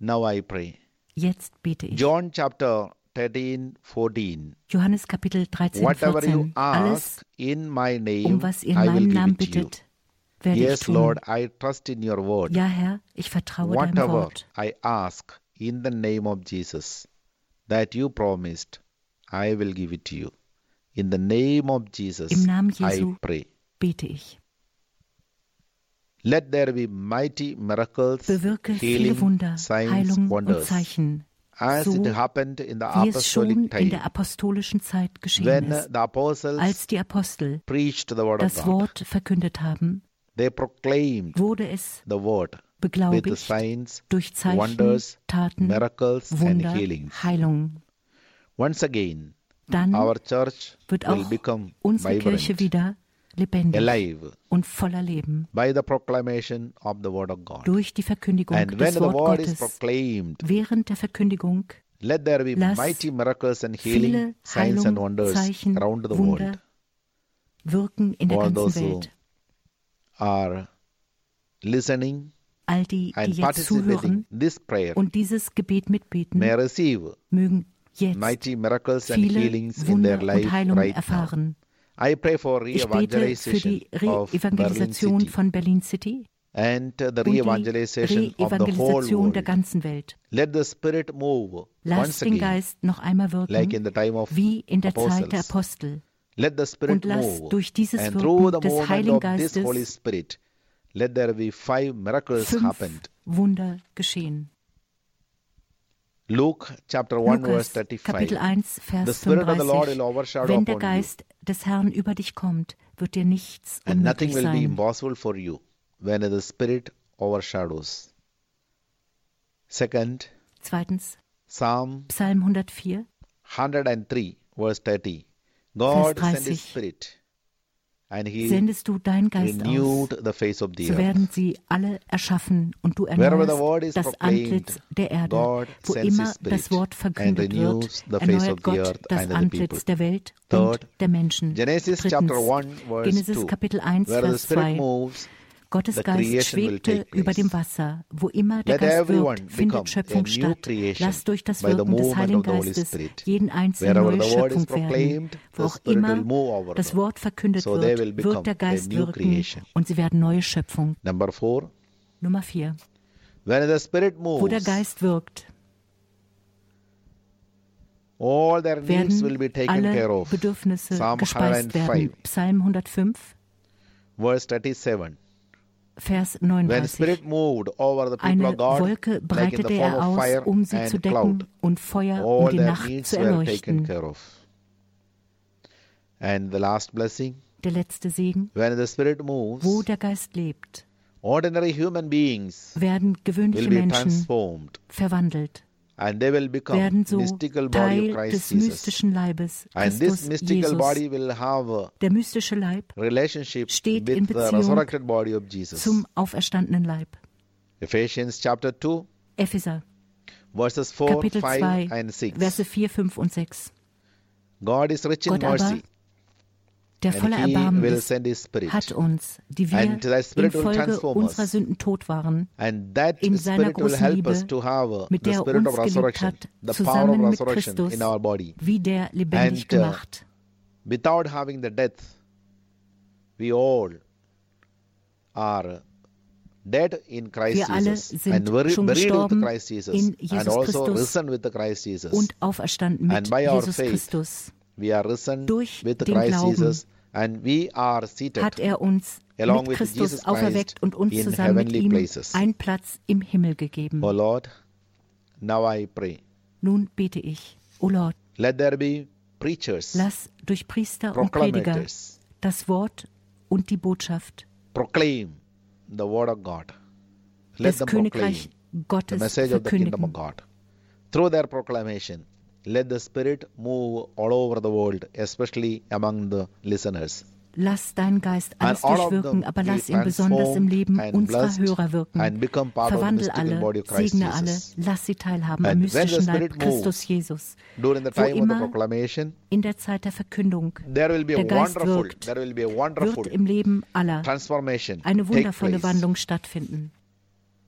Now I pray. Jetzt bete ich. John chapter 13, 14. Johannes Kapitel 13, Whatever you 14. Alles, ask in my name, um was ihr in I will meinem give Namen it to you. bittet, werde ich Yes, tun. Lord, I trust in your word. Ja, Herr, ich vertraue deinem Whatever Wort. I ask in the name of Jesus that you promised, I will give it to you. In the name of Jesus, Im Namen I Jesu. pray. Bete ich. Let there be mighty miracles, Bewirke viele Wunder, Heilung und Zeichen, as so it happened in the wie es schon in der apostolischen Zeit geschehen when ist. the apostles Als die Apostel preached the word of das God. Wort verkündet haben, They proclaimed wurde es the word with beglaubigt signs, durch Zeichen, wonders, Taten, miracles, and Wunder, healings. Heilung. Once again, Dann our church wird will auch become unsere Kirche vibrant, wieder lebendig alive und voller Leben by the proclamation of the word of God. durch die Verkündigung And when des the Wort Gottes. proclaimed, Während der Verkündigung let there be Lass mighty miracles and viele healing, signs and wonders Zeichen, around the Wunder world. wirken in der ganzen Welt. are listening All die, die and jetzt zuhören und dieses Gebet mitbeten, mögen jetzt mighty miracles and viele healings in their life right now. erfahren. For Ich bete für re-evangelization die Re-Evangelisation City von Berlin City and the und die Re-Evangelisation der ganzen Welt. Let the Spirit move Lass once den again, Geist noch einmal wirken, like in the time of wie in der Zeit der. Apostel. Let the Spirit Und lass move, durch dieses Wirken des Heiligen Geistes Holy Spirit, let there be five miracles Fünf happened. Wunder geschehen. Luke chapter 1 verse Lukas, Kapitel 35. 1, The Vers Spirit of the Lord 35. will overshadow Wenn der Geist des Herrn über dich kommt, wird dir nichts and nothing unmöglich will be sein. impossible for you when the Spirit overshadows. Second, Zweitens, Psalm Psalm 104, 103 verse 30. God sent 30. His Spirit, sendest du deinen Geist aus, so werden sie alle erschaffen und du erneuerst das Antlitz der Erde. God Wo immer das Wort verkündet wird, the face of erneuert the Gott earth das Antlitz der Welt und der Menschen. Genesis Drittens, chapter 1 verse Genesis 2. Kapitel 1, Where the Vers Spirit 2. Gottes Geist schwebte über dem Wasser. Wo immer der Geist wirkt, findet Schöpfung statt. Lass durch das Wirken des Heiligen Geistes jeden Einzelnen neue Schöpfung werden. Wo auch immer das. Wort verkündet wird, wird der Geist wirken und sie werden neue Schöpfung. Nummer 4. when the Spirit Wo der Geist wirkt, all their needs will werden be taken care alle of. Bedürfnisse Psalm gespeist 105. werden. Psalm 105, Verse 37. Vers When 39. Spirit moved over the people Eine Wolke breitete er aus, um sie and zu decken und Feuer, um die Nacht zu erleuchten. Der letzte Segen, when the Spirit wo der Geist lebt, ordinary human beings werden gewöhnliche Menschen verwandelt, werden so Teil des mystischen Leibes Christus Jesus. Der mystische Leib steht in Beziehung resurrected body of Jesus. zum auferstandenen Leib. Ephesians chapter 2, Epheser, verses 4, Kapitel 5 2, and 6. Verse 4, 5 und 6. God is rich in Gott mercy der voller Erbarmen ist, hat uns, die wir infolge unserer Sünden tot waren, in seiner großen Liebe, mit der er uns geliebt hat, zusammen mit Christus, wieder lebendig uh, gemacht. Without having the death, we all are dead in Christ wir alle Jesus sind and schon gestorben Christ Jesus in Jesus and also Christus risen with the Christ Jesus. und auferstanden mit And Jesus faith, Christus. We are risen Durch with den Christ Glauben Jesus and we are seated hat er uns mit with Christus Jesus auferweckt und uns in zusammen mit ihm places. einen Platz im Himmel gegeben. O Lord, now I pray. Nun bete ich, O Lord, Let there be preachers, lass durch Priester und Prediger das Wort und die Botschaft proclaim the word of God. Let des them Königreich the Gottes message of the kingdom of. God. Through their proclamation, let the Spirit move all over the world, especially among the listeners. Lass deinen Geist alles durchwirken, aber be lass ihn besonders im Leben unserer Hörer wirken. and become part of the Verwandel mystical alle, segne alle, Jesus. lass sie teilhaben am mystischen Leib Christus Jesus. During the Wo time of the immer proclamation, in der Zeit der Verkündung der Geist wirkt, wird im Leben aller eine wundervolle Wandlung stattfinden.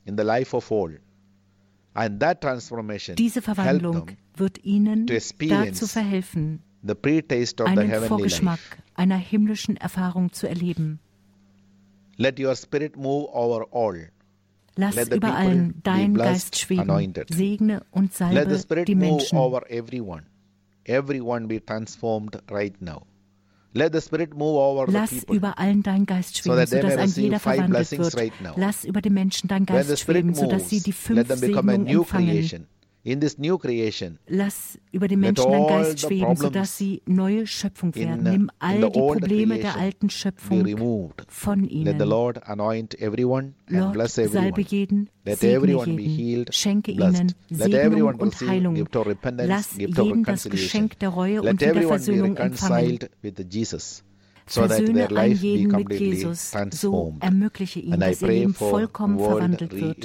in the life of all. And that transformation Diese Verwandlung wird ihnen dazu verhelfen, the pre-taste of the einen Vorgeschmack life. einer himmlischen Erfahrung zu erleben. Let your spirit move over all. Lass Let the über allen dein Geist schweben, anointed. segne und Let the salbe spirit die move Menschen. over everyone. Everyone be transformed right now. Lass über allen dein Geist So that they sodass ein jeder verwandelt blessings wird. Lass über den Menschen dein When the Geist schweben, sodass sie die fünf Segnungen empfangen. Creation. In this new creation, Lass über den Menschen dein Geist schweben, sodass sie neue Schöpfung werden. Nimm all die Probleme der alten Schöpfung von Let the ihnen. Lord anoint everyone and Lord, bless salbe everyone. jeden, Let segne jeden, healed, schenke ihnen Segnung everyone und Heilung. Lass jeden das. Geschenk der Reue und Wiederversöhnung empfangen. So Versöhne life be jeden mit Jesus, so ermögliche ihm, dass ihr Leben vollkommen verwandelt wird.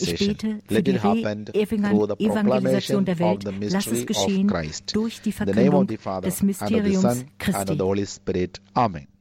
Ich bete für die Re-Evangelisation proclamation der Welt. Lass es geschehen durch die Verkündung des Mysteriums Christi. Amen.